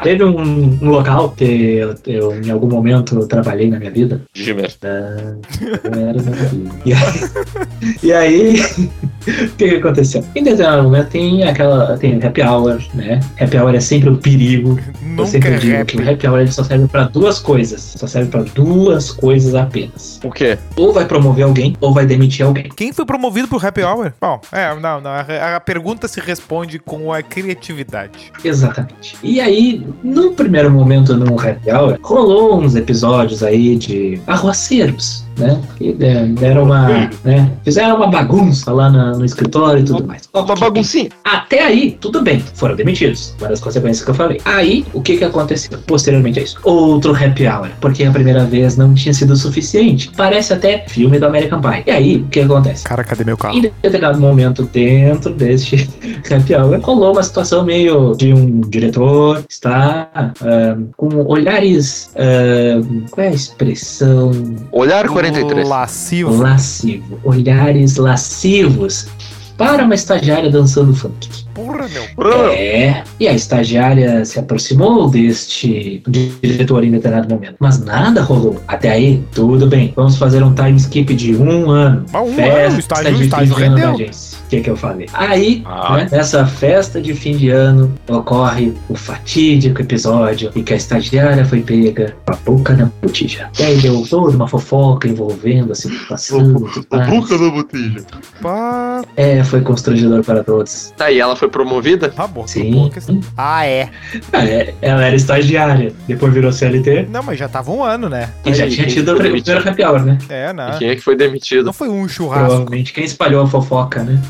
teve um, um local que eu, eu, em algum momento trabalhei na minha vida. Gimer. Ah, eu era da minha vida. E aí, e aí o que, que aconteceu? Em determinado momento tem aquela. Tem happy hour, né? Happy hour é sempre um perigo. Eu Nunca sempre é digo que o rap. happy hour ele só serve pra duas coisas. Só serve pra duas coisas apenas. O quê? Ou vai promover alguém, ou vai demitir alguém. Quem foi promovido pro Happy Hour? Bom, é, não, não. A, a pergunta se responde com a criatividade. Exatamente. E aí, no primeiro momento no Happy Hour, rolou uns episódios aí de arruaceiros, né? Que de- deram uma. Né? Fizeram uma bagunça lá na- no escritório e tudo mais. Uma baguncinha. Até aí, tudo bem, foram demitidos. Uma das consequências que eu falei. Aí, o que que aconteceu posteriormente a isso? Outro happy hour, porque a primeira vez não tinha sido suficiente. Parece até filme do American Pie. E aí, o que acontece? Cara, cadê meu carro? Em determinado momento dentro deste happy hour, rolou uma situação meio de um diretor está ah, com olhares. ah, qual é a expressão? Olhar 43. Lascivo. Lascivo. Olhares lascivos para uma estagiária dançando funk. Porra, meu. É, e a estagiária se aproximou deste diretor em determinado momento. Mas nada rolou. Até aí, tudo bem. Vamos fazer um time skip de um ano. Mas um Festa ano, o estágio, o de estágio rendeu. Que, que eu falei. Aí, Ah. né, nessa festa de fim de ano, ocorre o fatídico episódio em que a estagiária foi pega com a boca na botija. E aí deu toda uma fofoca envolvendo a situação. tudo mais. da botija. Pá, É, foi constrangedor para todos. Tá, e ela foi promovida? tá bom. Sim. boa questão. Ah, é. É, ela era estagiária, depois virou CLT Não, mas já tava um ano, né? e já tinha tido o foi pri- primeiro happy hour, né? É, E não. quem é que foi demitido? Não foi um churrasco. Provavelmente quem espalhou a fofoca, né?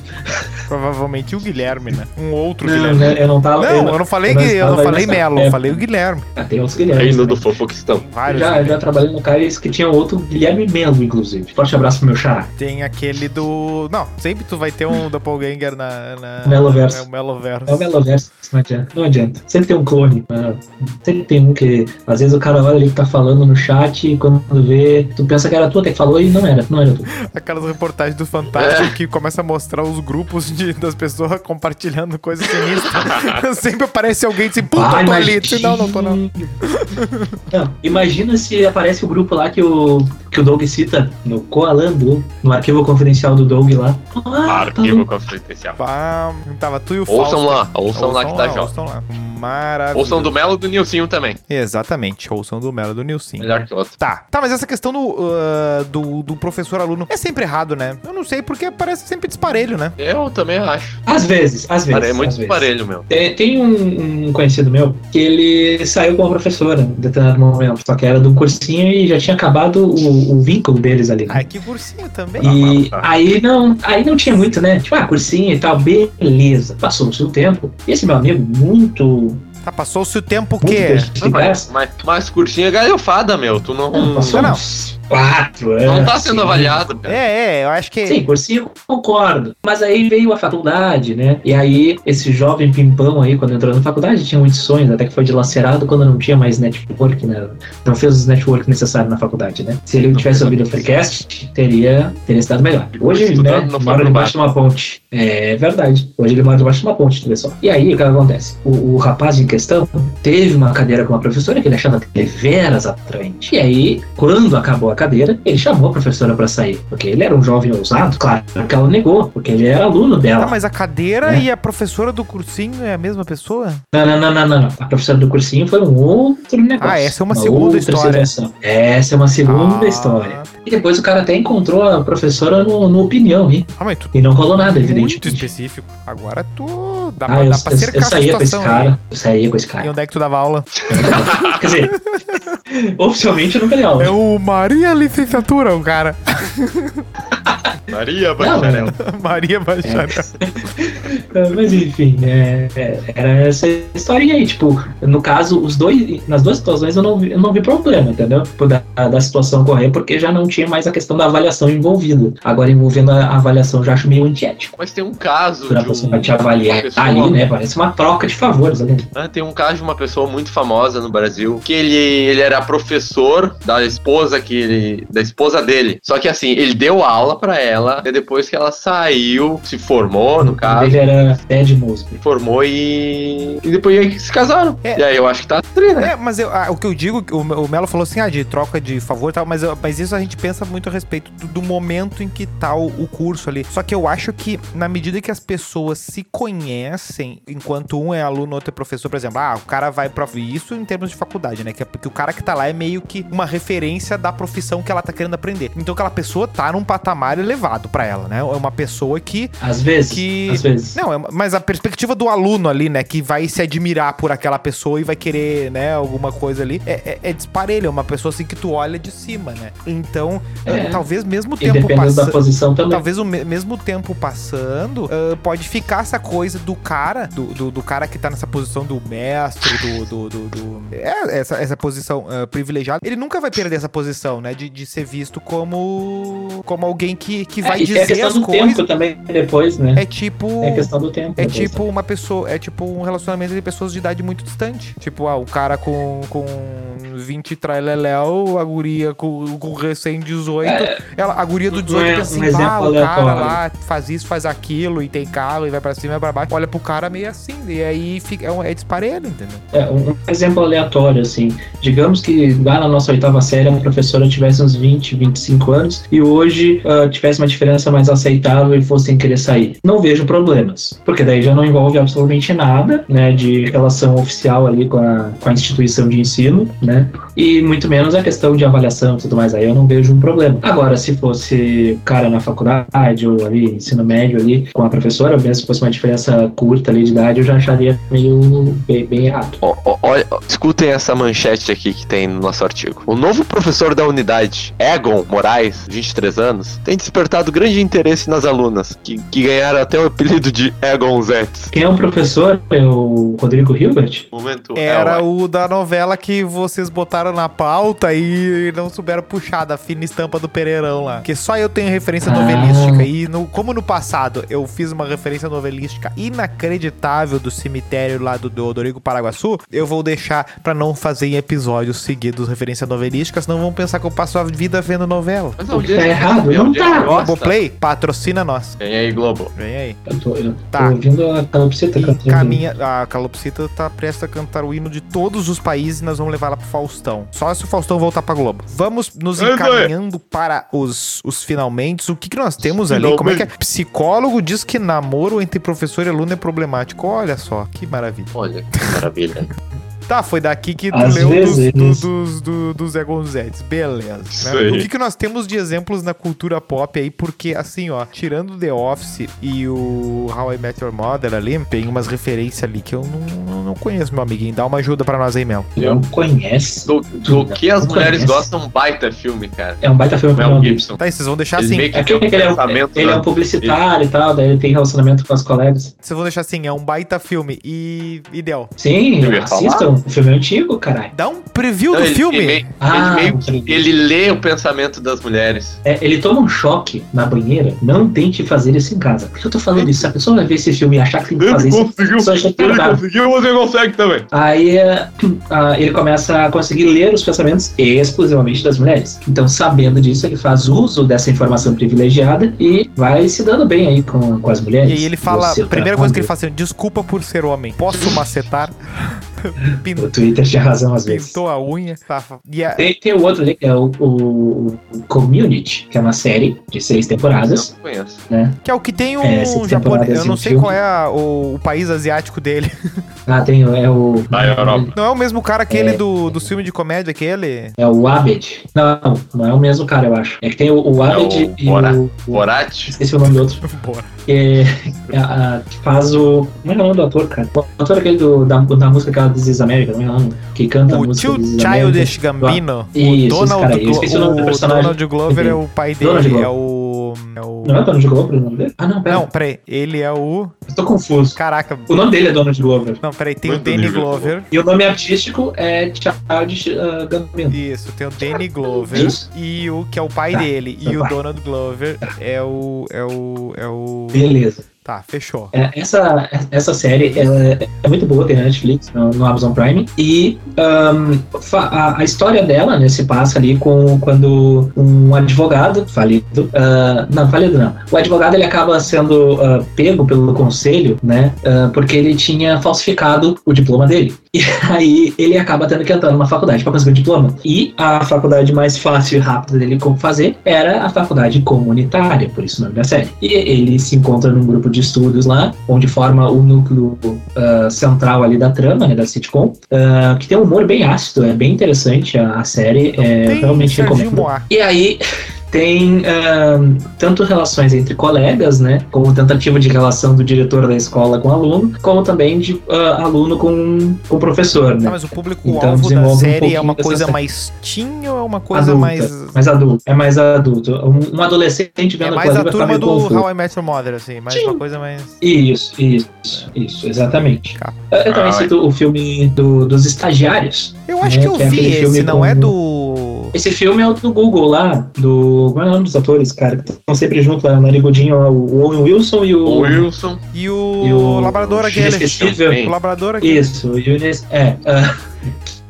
Provavelmente o Guilherme, né? Um outro Não, Guilherme. né, eu não tava. Não, eu não falei, eu não que, eu não estava falei Melo, eu época. falei o Guilherme. Ah, tem outros Guilhermes. Ainda né? do Fofoquistão. Vários. Já, já trabalhei no Caris que tinha outro Guilherme Melo, inclusive. Forte abraço pro meu xará. Tem aquele do. Não, sempre tu vai ter um doppelganger na. na... Meloverso. É o Meloverso. É o Meloverso, não adianta. Não adianta. Sempre tem um clone. né? Sempre tem um que. Às vezes o cara olha ali que tá falando no chat e quando vê, tu pensa que era tu até que falou e não era. Não era tu. Aquelas reportagens do Fantástico que começa a mostrar os grupos de, das pessoas compartilhando coisas sinistras. sempre aparece alguém assim, puta, Ah, tô ali. Não, não tô não. Não, imagina se aparece o grupo lá que o, que o Doug cita no Coalando, no arquivo confidencial do Doug lá. Ah, tá Arquivo confidencial. Pá, tava tu e o Ouçam Fausto. lá, ouçam lá que tá jóia. Ouçam lá. Maravilha. Ouçam do Melo e do Nilcinho também. Exatamente, ouçam do Melo e do Nilson. Melhor que outro. Tá, tá, mas essa questão do, ah, do, do professor-aluno é sempre errado, né? Eu não sei, porque parece sempre disparelho, né? Eu também acho. Às vezes, às vezes. É muito às parelho, meu. Tem, tem um, um conhecido meu que ele saiu com a professora em determinado momento, só que era do cursinho e já tinha acabado o, o vínculo deles ali. né? Ai, que cursinho também. E Ah, aí não, aí não tinha muito, né? Tipo, ah, cursinho e tal, beleza. Passou-se o tempo. E esse meu amigo, muito, Tá, passou-se o tempo quê? perspicaz, Mas, mas cursinho é galhofada, meu. Tu não. não, passou não. Quatro anos. Não tá sendo avaliado, cara. É, é, eu acho que. Sim, cursinho, concordo. Mas aí veio a faculdade, né? E aí, esse jovem pimpão aí, quando entrou na faculdade, tinha muitos sonhos, até que foi dilacerado quando não tinha mais network, né? Não fez os network necessários na faculdade, né? Se ele tivesse ouvido o Freecast, teria, teria estado melhor. Hoje, Estudando né, não mora debaixo de uma ponte. É verdade. Hoje ele mora debaixo de uma ponte, tu vê só. E aí, o que acontece? O, o rapaz em questão teve uma cadeira com uma professora que ele achava deveras atraente. E aí, quando acabou a cadeira, ele chamou a professora pra sair. Porque ele era um jovem ousado, claro que ela negou, porque ele era aluno dela. Ah, mas a cadeira É. e a professora do cursinho é a mesma pessoa? Não, não, não, não, não, não. A professora do cursinho foi um outro negócio. Ah, essa é uma segunda outra história. situação. Essa é uma segunda Ah, história. E depois o cara até encontrou a professora no, no opinião, hein? Ah, mas tu E não rolou nada, muito evidentemente. específico. Agora tu dá, Ah, pra, eu, dá pra eu, cercar eu essa saía com esse situação aí. cara. Eu saía com esse E cara. onde é que tu dava aula? Quer dizer, oficialmente eu nunca dei aula. É o Maria Licenciatura, o cara. Maria Não, Bacharel. Maria Bacharel. É, Mas enfim, é, é, era essa historinha aí. Tipo, no caso, os dois, nas duas situações eu não vi, eu não vi problema, entendeu? Tipo, Da, da situação correr, porque já não tinha mais a questão da avaliação envolvida. Agora, envolvendo a avaliação, já acho meio antiético. Mas tem um caso Pra de você um, te avaliar uma pessoa- ali, né? Parece uma troca de favores ali. Ah, Tem um caso de uma pessoa muito famosa no Brasil que ele, ele era professor da esposa que ele, da esposa dele. Só que assim, ele deu aula pra ela e depois que ela saiu, se formou, no caso, Ele era Ted Mosby. formou e e depois aí se casaram. É. E aí eu acho que tá tri, né? É, mas eu- ah, o que eu digo, o, o Melo falou assim, ah, de troca de favor e tal, mas, eu- mas isso a gente pensa muito a respeito do, do momento em que tá o, o curso ali. Só que eu acho que, na medida que as pessoas se conhecem, enquanto um é aluno, outro é professor, por exemplo, ah, o cara vai pra. Isso em termos de faculdade, né? Que é porque o cara que tá lá é meio que uma referência da profissão que ela tá querendo aprender. Então aquela pessoa tá num patamar elevado pra ela, né? É uma pessoa que Às vezes. Que- Às vezes. não, é- mas a perspectiva do aluno ali, né, que vai se admirar por aquela pessoa e vai querer, né, alguma coisa ali, é, é, é disparelho, é uma pessoa assim que tu olha de cima, né? Então, eh, talvez mesmo E tempo da passando. posição também. Talvez o me- mesmo tempo passando, ah, pode ficar essa coisa do cara, do, do, do cara que tá nessa posição do mestre, do. do, do- do- é, essa, essa posição ah, privilegiada. Ele nunca vai perder essa posição, né? De, de ser visto como. como alguém que, que vai é, tem a dizer questão as do coisas. tempo também depois, né? É tipo. É questão do tempo. É depois. tipo uma pessoa, é tipo um relacionamento de pessoas de idade muito distante. Tipo, ah, o cara com, com 20 traileléu, a guria com, com recém 18. ela, a guria do 18 um- pensa um assim, ah, o cara lá faz isso, faz aquilo, e tem carro, e vai pra cima e vai pra baixo. Olha pro cara meio assim, e aí fica, é, um, é disparelho, entendeu? É, um exemplo aleatório, assim. Digamos que lá na nossa oitava série a professora tivesse uns 20, 25 anos e hoje hoje uh, tivesse uma diferença mais aceitável e fossem querer sair. Não vejo problemas, porque daí já não envolve absolutamente nada, né, de relação oficial ali com a, com a instituição de ensino, né, e muito menos a questão de avaliação e tudo mais, aí eu não vejo um problema. Agora, se fosse cara na faculdade ou ali, ensino médio ali, com a professora, mesmo se fosse uma diferença curta ali de idade, eu já acharia meio bem, bem errado. Olha, escutem essa manchete aqui que tem no nosso artigo. O novo professor da unidade, Egon Moraes, 23 anos, tem despertado grande interesse nas alunas, que, que ganharam até o apelido de Egon Zets. Quem é o professor? É o Rodrigo Hilbert? Momento. Era é, o da novela que vocês botaram na pauta e não souberam puxar da fina estampa do Pereirão lá. Porque só eu tenho referência ah. novelística. E no, como no passado eu fiz uma referência novelística inacreditável do cemitério lá do, Rodrigo Paraguaçu, eu vou deixar pra não fazer em episódios seguidos referência novelística, senão vão pensar que eu passo a vida vendo novela. Mas não, tá errado, não tá. Globoplay, patrocina nós. Vem aí, Globo. Vem aí. Eu tô, eu tá. tô ouvindo a Calopsita cantando. Caminha, a Calopsita tá prestes a cantar o hino de todos os países e nós vamos levar ela pro Faustão. Só se o Faustão voltar pra Globo. Vamos nos encaminhando para os, os finalmente. O que, que nós temos ali? Como é que é? Psicólogo diz que namoro entre professor e aluno é problemático. Olha só, que maravilha. Olha, que maravilha. Tá, foi daqui que tu leu vezes. dos, dos, dos, dos Egonzetes. Beleza. Né? O que, que nós temos de exemplos na cultura pop aí? Porque, assim, ó, tirando The Office e o How I Met Your Mother ali, tem umas referências ali que eu não, não conheço, meu amiguinho. Dá uma ajuda pra nós aí, Mel. Eu não conheço. Do, do que as mulheres conhece. gostam, um baita filme, cara. É um baita filme Mel Gibson. Tá, e vocês vão deixar assim. É que ele, é, um, ele é um publicitário e tal, daí ele tem relacionamento com as colegas. Vocês vão deixar assim, é um baita filme. E. Ideal. Sim, assistam. O filme é antigo, caralho. Dá um preview Não, do ele, filme. Ele, ah, ele, meio, ele lê o pensamento das mulheres. É, ele toma um choque na banheira. Não tente fazer isso em casa. Por que eu tô falando isso? Se a pessoa vai ver esse filme e achar que tem que fazer isso, conseguiu, ele conseguiu, você consegue também. Aí uh, ele começa a conseguir ler os pensamentos exclusivamente das mulheres. Então, sabendo disso, ele faz uso dessa informação privilegiada e vai se dando bem aí com, com as mulheres. E aí ele fala, a primeira coisa que ele fala assim, desculpa por ser homem, posso macetar? o Twitter tinha razão às vezes. Pintou a unha. Tá. A... Tem, tem o outro ali, que é o, o, Community, que é uma série de seis temporadas. Eu conheço. Né? Que é o que tem um é, japonês. Eu não sei filme. qual é a, o, o, país asiático dele. Ah, tem, é o... Da Europa. Não é o mesmo cara aquele é, do, do filme de comédia, aquele? É o Abed. Não, não é o mesmo cara, eu acho. É que tem o, o Abed é o e Bora. o... Borat? Esqueci o nome do outro. Bora. Que, é, a, que faz o... Como é, é o nome do ator, cara? O ator aquele do, da, da música aquela This is America, não o nome? Que canta o a música Tio Childish Gambino. Isso, o Donald, cara, o, o Donald Glover é o pai dele, é o... É o... Não é Donald Glover o nome dele? Ah, não, pera. Não, peraí. Ele é o... Eu tô confuso. Caraca. O nome dele é Donald Glover. Não, peraí. Tem Muito o Danny Glover. E o nome artístico é Childish uh, Gambino. Isso, tem o Danny Glover. Isso. E o que é o pai tá, dele. E o Donald Glover é o... É o... É o... Beleza. Tá, fechou. É, essa, essa série é, é muito boa, tem na Netflix, no, no Amazon Prime. E um, a, a, história dela, né, se passa ali com quando um advogado falido. Uh, não, falido não. O advogado ele acaba sendo uh, pego pelo conselho, né? Uh, porque ele tinha falsificado o diploma dele. E aí ele acaba tendo que entrar numa faculdade para conseguir o diploma. E a faculdade mais fácil e rápida dele como fazer era a faculdade comunitária, por isso o nome da série. E ele se encontra num grupo de de estudos lá, onde forma o núcleo uh, central ali da trama, né, da sitcom, uh, que tem um humor bem ácido, é bem interessante a, a série, é, realmente recomendo. E aí tem uh, tanto relações entre colegas, né, como tentativa de relação do diretor da escola com o aluno, como também de uh, aluno com, com professor, né. Ah, mas o público-alvo então, da série um é uma coisa mais teen ou é uma coisa Adulta, mais... Mais adulto, é mais adulto. Um, um adolescente vendo É mais a turma do How I Met Your Mother, assim, mais uma coisa mais... Isso, isso, é. isso, exatamente. Tá. Eu também ah, cito o filme do, dos estagiários. Eu acho né, que eu que é vi é esse, não é do esse filme é o do Google lá, do. Como é o nome dos atores, cara? Que estão sempre juntos lá, o Narigudinho, o Owen Wilson e o. O Wilson. E o, e o Labrador aquele. O Labrador aquele. Isso, o Ines, é. Uh,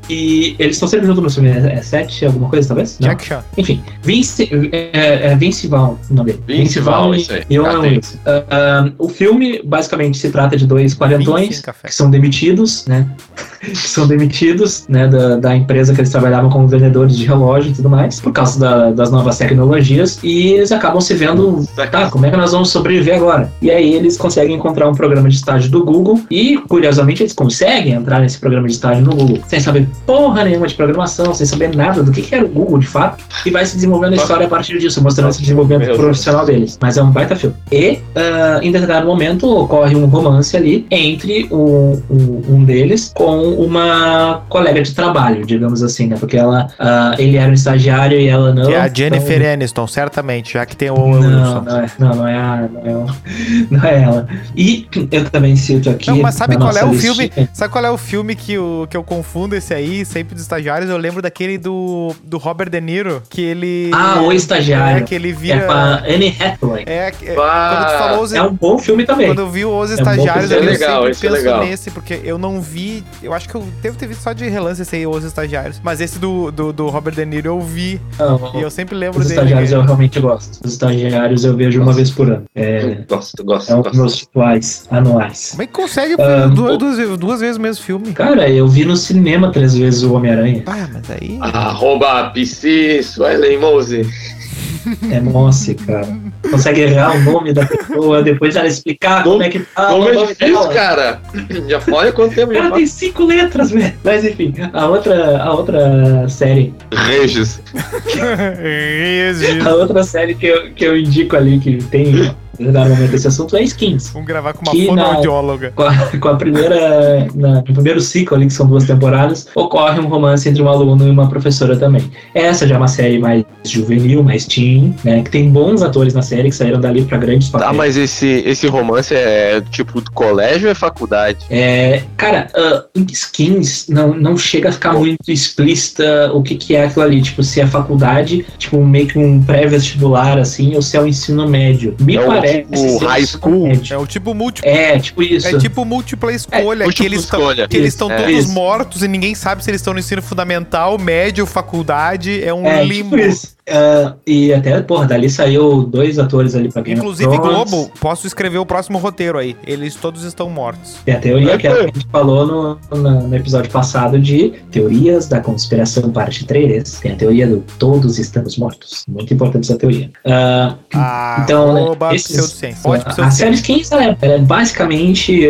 e eles estão sempre juntos no filme. É, é sete, alguma coisa, talvez? Não. Jack Chan. Enfim, Vince, é, é Vince Vaughn, o nome dele. Vince Vaughn, e- isso aí. e Owen. Wilson. Ah, ah, o filme, basicamente, se trata de dois quarentões que são demitidos, né? que são demitidos, né, da, da empresa que eles trabalhavam como vendedores de relógio e tudo mais, por causa da- das novas tecnologias, e eles acabam se vendo, tá, como é que nós vamos sobreviver agora? E aí eles conseguem encontrar um programa de estágio do Google, e curiosamente eles conseguem entrar nesse programa de estágio no Google, sem saber porra nenhuma de programação, sem saber nada do que, que era o Google de fato, e vai se desenvolvendo a história a partir disso, mostrando esse desenvolvimento profissional deles. Mas é um baita filme. E, ah, em determinado momento, ocorre um romance ali entre o- o- um deles com uma colega de trabalho, digamos assim, né? Porque ela, ah, ele era um estagiário e ela não. Que é a Jennifer então- Aniston, certamente, já que tem o Não, não é, não, não é, a, não, é, o- não é ela. E eu também cito aqui. Não, mas sabe qual é o listinha- filme? Sabe qual é o filme que, o, que eu confundo esse aí, sempre dos estagiários? Eu lembro daquele do, do Robert De Niro, que ele. Ah, o estagiário. É, que ele É vira. com a Anne Hathaway. É, é, Bah, quando tu falou os, É um bom filme também. Quando eu vi os estagiários, filme. eu Esse é legal, sempre é penso legal. nesse, porque eu não vi. Eu acho que eu devo ter visto só de relance esse aí, os estagiários. Mas esse do, do, do Robert De Niro eu vi. Não, E eu sempre lembro os dele. estagiários eu realmente gosto. Os estagiários eu vejo uma vez por ano. É, Gosto, gosto, é um dos gosto. meus rituais anuais. Como é que consegue Ah, duas, duas, duas vezes o mesmo filme? Cara, eu vi no cinema três vezes o Homem-Aranha. Ah, mas aí. Arroba PC, Suelen Mose. É mosse, cara. Consegue errar o nome da pessoa, depois ela explicar como é que tá Como o é nome difícil, dela. cara. Já olha quanto tempo já Cara, faz. tem cinco letras, velho. Mas enfim, a outra, a outra série, Regis. Regis. a outra série que eu, que eu indico ali, que tem normalmente esse assunto, é Skins. Vamos gravar com uma Que na- fonoaudióloga. Com a, com a primeira, na- no primeiro ciclo ali, que são duas temporadas, ocorre um romance entre um aluno e uma professora também. Essa já é uma série mais juvenil, mais teen, né? Que tem bons atores na série que saíram dali pra grandes Tá, papéis. mas esse, esse romance é tipo do colégio ou é faculdade? É, cara, ah, em skins não, não chega a ficar muito explícita o que, que é aquilo ali. Tipo, se é faculdade, tipo, meio que um pré-vestibular, assim, ou se é o ensino médio. Me É parece. Tipo ser o high school? É o tipo múltiplo. É, tipo isso. É tipo múltipla escolha, que múltipla eles estão escolha. que eles estão É. todos Isso. mortos e ninguém sabe se eles estão no ensino fundamental, médio, faculdade, é um É, limbo. tipo isso. Ah, e até, porra, dali saiu dois atores ali pra Game of Inclusive, Thrones. Globo, posso escrever o próximo roteiro aí. Eles todos estão mortos. Tem a teoria que a gente falou no, no, no episódio passado de Teorias da Conspiração, parte 3. Tem a teoria do Todos Estamos Mortos. Muito importante essa teoria. Ah, Então, né, esses- pseudociência. Pode a pseudociência. série Skins ela é, é basicamente,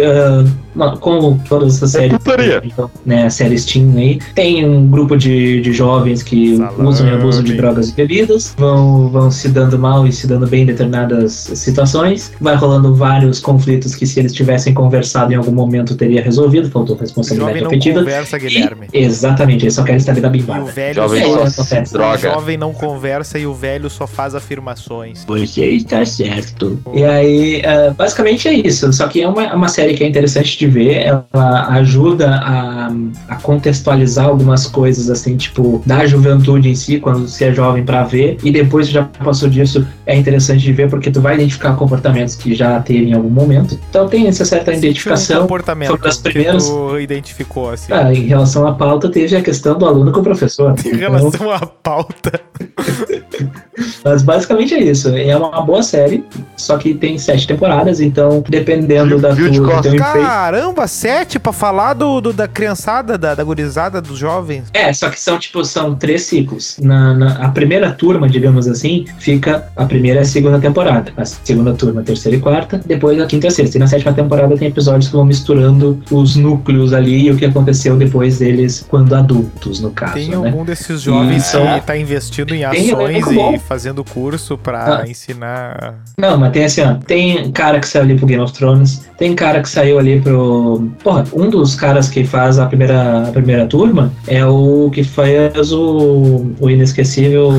não, como todas essas séries, É então, né, a série Steam aí, tem um grupo de, de jovens que Salame. usam e abusam de drogas e bebidas, vão, vão se dando mal e se dando bem em determinadas situações, vai rolando vários conflitos que se eles tivessem conversado em algum momento teria resolvido, faltou responsabilidade afetiva. conversa, Guilherme. E- exatamente, eles só querem saber da E o bimbada. velho Jovem É, só, acontece. o droga. jovem não conversa e o velho só faz afirmações. Você está certo. E aí, ah, basicamente é isso. Só que é uma, uma série que é interessante de ver. Ela ajuda a, a contextualizar algumas coisas, assim, tipo, da juventude em si, quando você é jovem pra ver. E depois já passou disso, é interessante de ver, porque tu vai identificar comportamentos que já teve em algum momento. Então tem essa certa Um identificação. comportamento foi das primeiras- que tu identificou, assim. Ah, em relação à pauta, teve a questão do aluno com o professor. Em Então, relação à pauta. Mas basicamente é isso. É uma boa série, só que tem sete temporadas, então dependendo da Viu de tua, empenho. Caramba, sete pra falar do, do- da criançada, da, da gurizada, dos jovens. É, só que são tipo, são três ciclos. Na, na- a primeira turma, digamos assim, fica a primeira e a segunda temporada. A segunda turma, a terceira e quarta, depois a quinta e a sexta. E na sétima temporada tem episódios que vão misturando os núcleos ali e o que aconteceu depois deles quando adultos, no caso. Tem né? algum desses jovens são- que tá investindo em Tem ações e fazendo curso pra Ah. ensinar. Não, mas tem assim, ó. Tem cara que saiu ali pro Game of Thrones, tem cara que saiu ali pro. Porra, um dos caras que faz a primeira, a primeira turma é o que faz o, o inesquecível.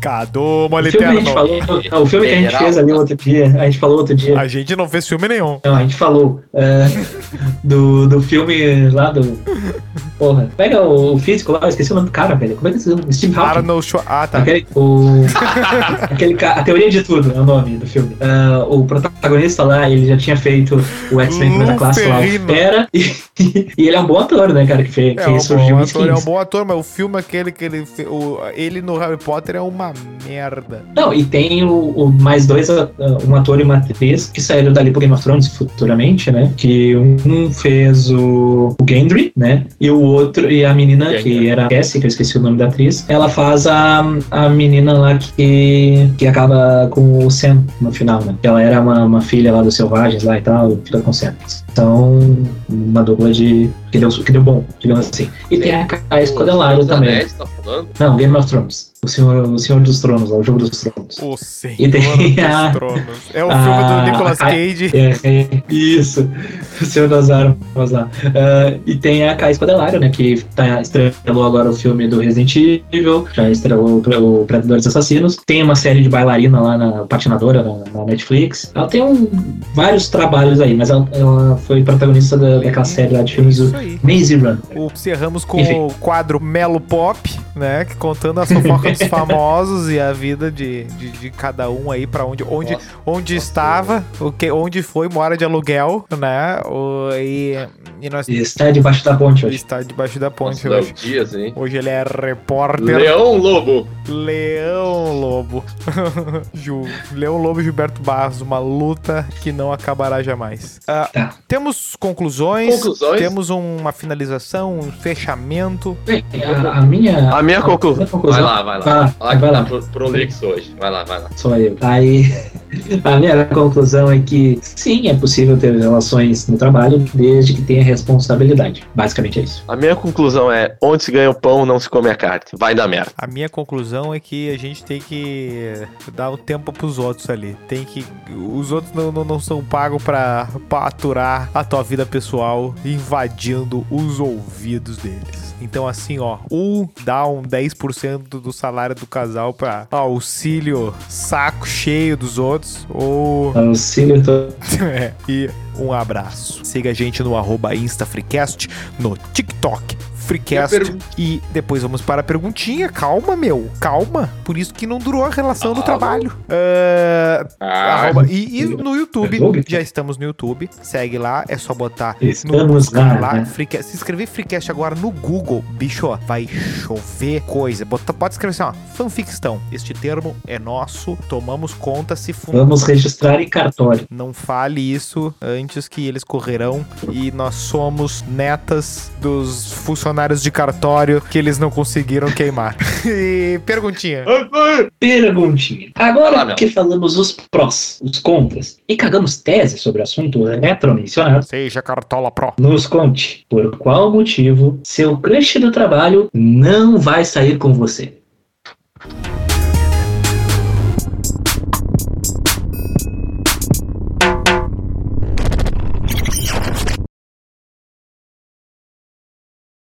Cadu O filme, que a gente falou, não, o filme que a gente fez ali outro dia, a gente falou outro dia. A gente não fez filme nenhum. Não, a gente falou é, do, do filme lá do. Porra, pega o físico lá, eu esqueci o nome do cara, velho. Como é que se chama? Steve Hawking. Arnold Ah, tá. Aquele, o, aquele a teoria de tudo é o nome do filme. Ah, o protagonista lá, ele já tinha feito o X-Men Primeira Classe lá, o. Fera, e, e ele é um bom ator, né, cara, que fez, É que um surgiu ator, é um bom ator, mas o filme aquele que ele o, ele no Harry Potter é uma merda. Não, e tem o, o mais dois, um ator e uma atriz, que saíram dali pro Game of Thrones futuramente, né? Que um fez o, o Gendry, né? E o outro, e a menina, que Gendry. era a Cassie, que eu esqueci o nome da atriz, ela faz a, a menina lá que, que acaba com o Sam no final, né? Ela era uma, uma filha lá dos Selvagens lá e tal, fica com o Sam. Então, uma dupla de. que deu, que deu bom, digamos assim. E tem a Caia Escodelário Os também. Anéis, tá? Não, Game of Thrones. O Senhor, o Senhor dos Tronos, lá, o Jogo dos Tronos. O Senhor E tem dos a- Tronos. É o a- filme do Nicolas Cage. É, é, isso, o Senhor das Armas lá. Ah, e tem a Caia Escodelário, né? Que tá, estrelou agora o filme do Resident Evil, já estrelou o, Predadores Assassinos. Tem uma série de bailarina lá na patinadora na, na Netflix. Ela tem um- vários trabalhos aí, mas ela, ela foi protagonista da, daquela série lá de filmes do. Maze Run. O, cerramos com Enfim. o quadro Melo Pop, né? Que contando a fofoca dos famosos e a vida de, de, de cada um aí pra onde, onde, Nossa. onde estava, o que, onde foi, mora de aluguel, né? O, e, e nós E está debaixo da ponte hoje. está debaixo da ponte Nossa, Léo hoje. Dias, hein? Hoje ele é repórter Leão Lobo. Leão Lobo. Ju, Leão Lobo e Gilberto Barros, uma luta que não acabará jamais. Ah, Tá. Temos conclusões, Conclusões? temos uma finalização, um fechamento. Bem, a, a minha. A minha conclusão. conclusão- Vai lá, vai lá. Vai lá, vai pro, prolixo hoje. Vai lá, vai lá. Só eu. Aí, a minha conclusão é que sim, é possível ter relações no trabalho desde que tenha responsabilidade. Basicamente é isso. A minha conclusão é: onde se ganha o pão, não se come a carne. Vai dar merda. A minha conclusão é que a gente tem que dar o tempo pros outros ali. Tem que. Os outros não, não, não são pagos pra, pra aturar a tua vida pessoal invadindo os ouvidos deles. Então, assim, ó, um dá um 10% do salário do casal pra auxílio saco cheio dos outros, ou Auxílio to- É, e um abraço. Siga a gente no arroba InstaFreecast, no TikTok Freecast. E E depois vamos para a perguntinha. Calma, meu. Calma. Por isso que não durou a relação do Calma. trabalho. Ah, Ah, arroba- e, e no YouTube. YouTube. Já estamos no YouTube. Segue lá. É só botar Estamos no lá, lá. né? Freecast. Se escrever Freecast agora no Google, bicho, ó, vai chover coisa. Bota, pode escrever assim, ó. Fanficção. Este termo é nosso. Tomamos conta se fun- Vamos registrar em cartório. não fale isso antes que eles correrão e nós somos netas dos funcionários de cartório que eles não conseguiram queimar. e perguntinha. Perguntinha. Agora que falamos os prós, os contras e cagamos tese sobre o assunto retromencionado, Seja Cartola Pro. nos conte por qual motivo seu crush do trabalho não vai sair com você.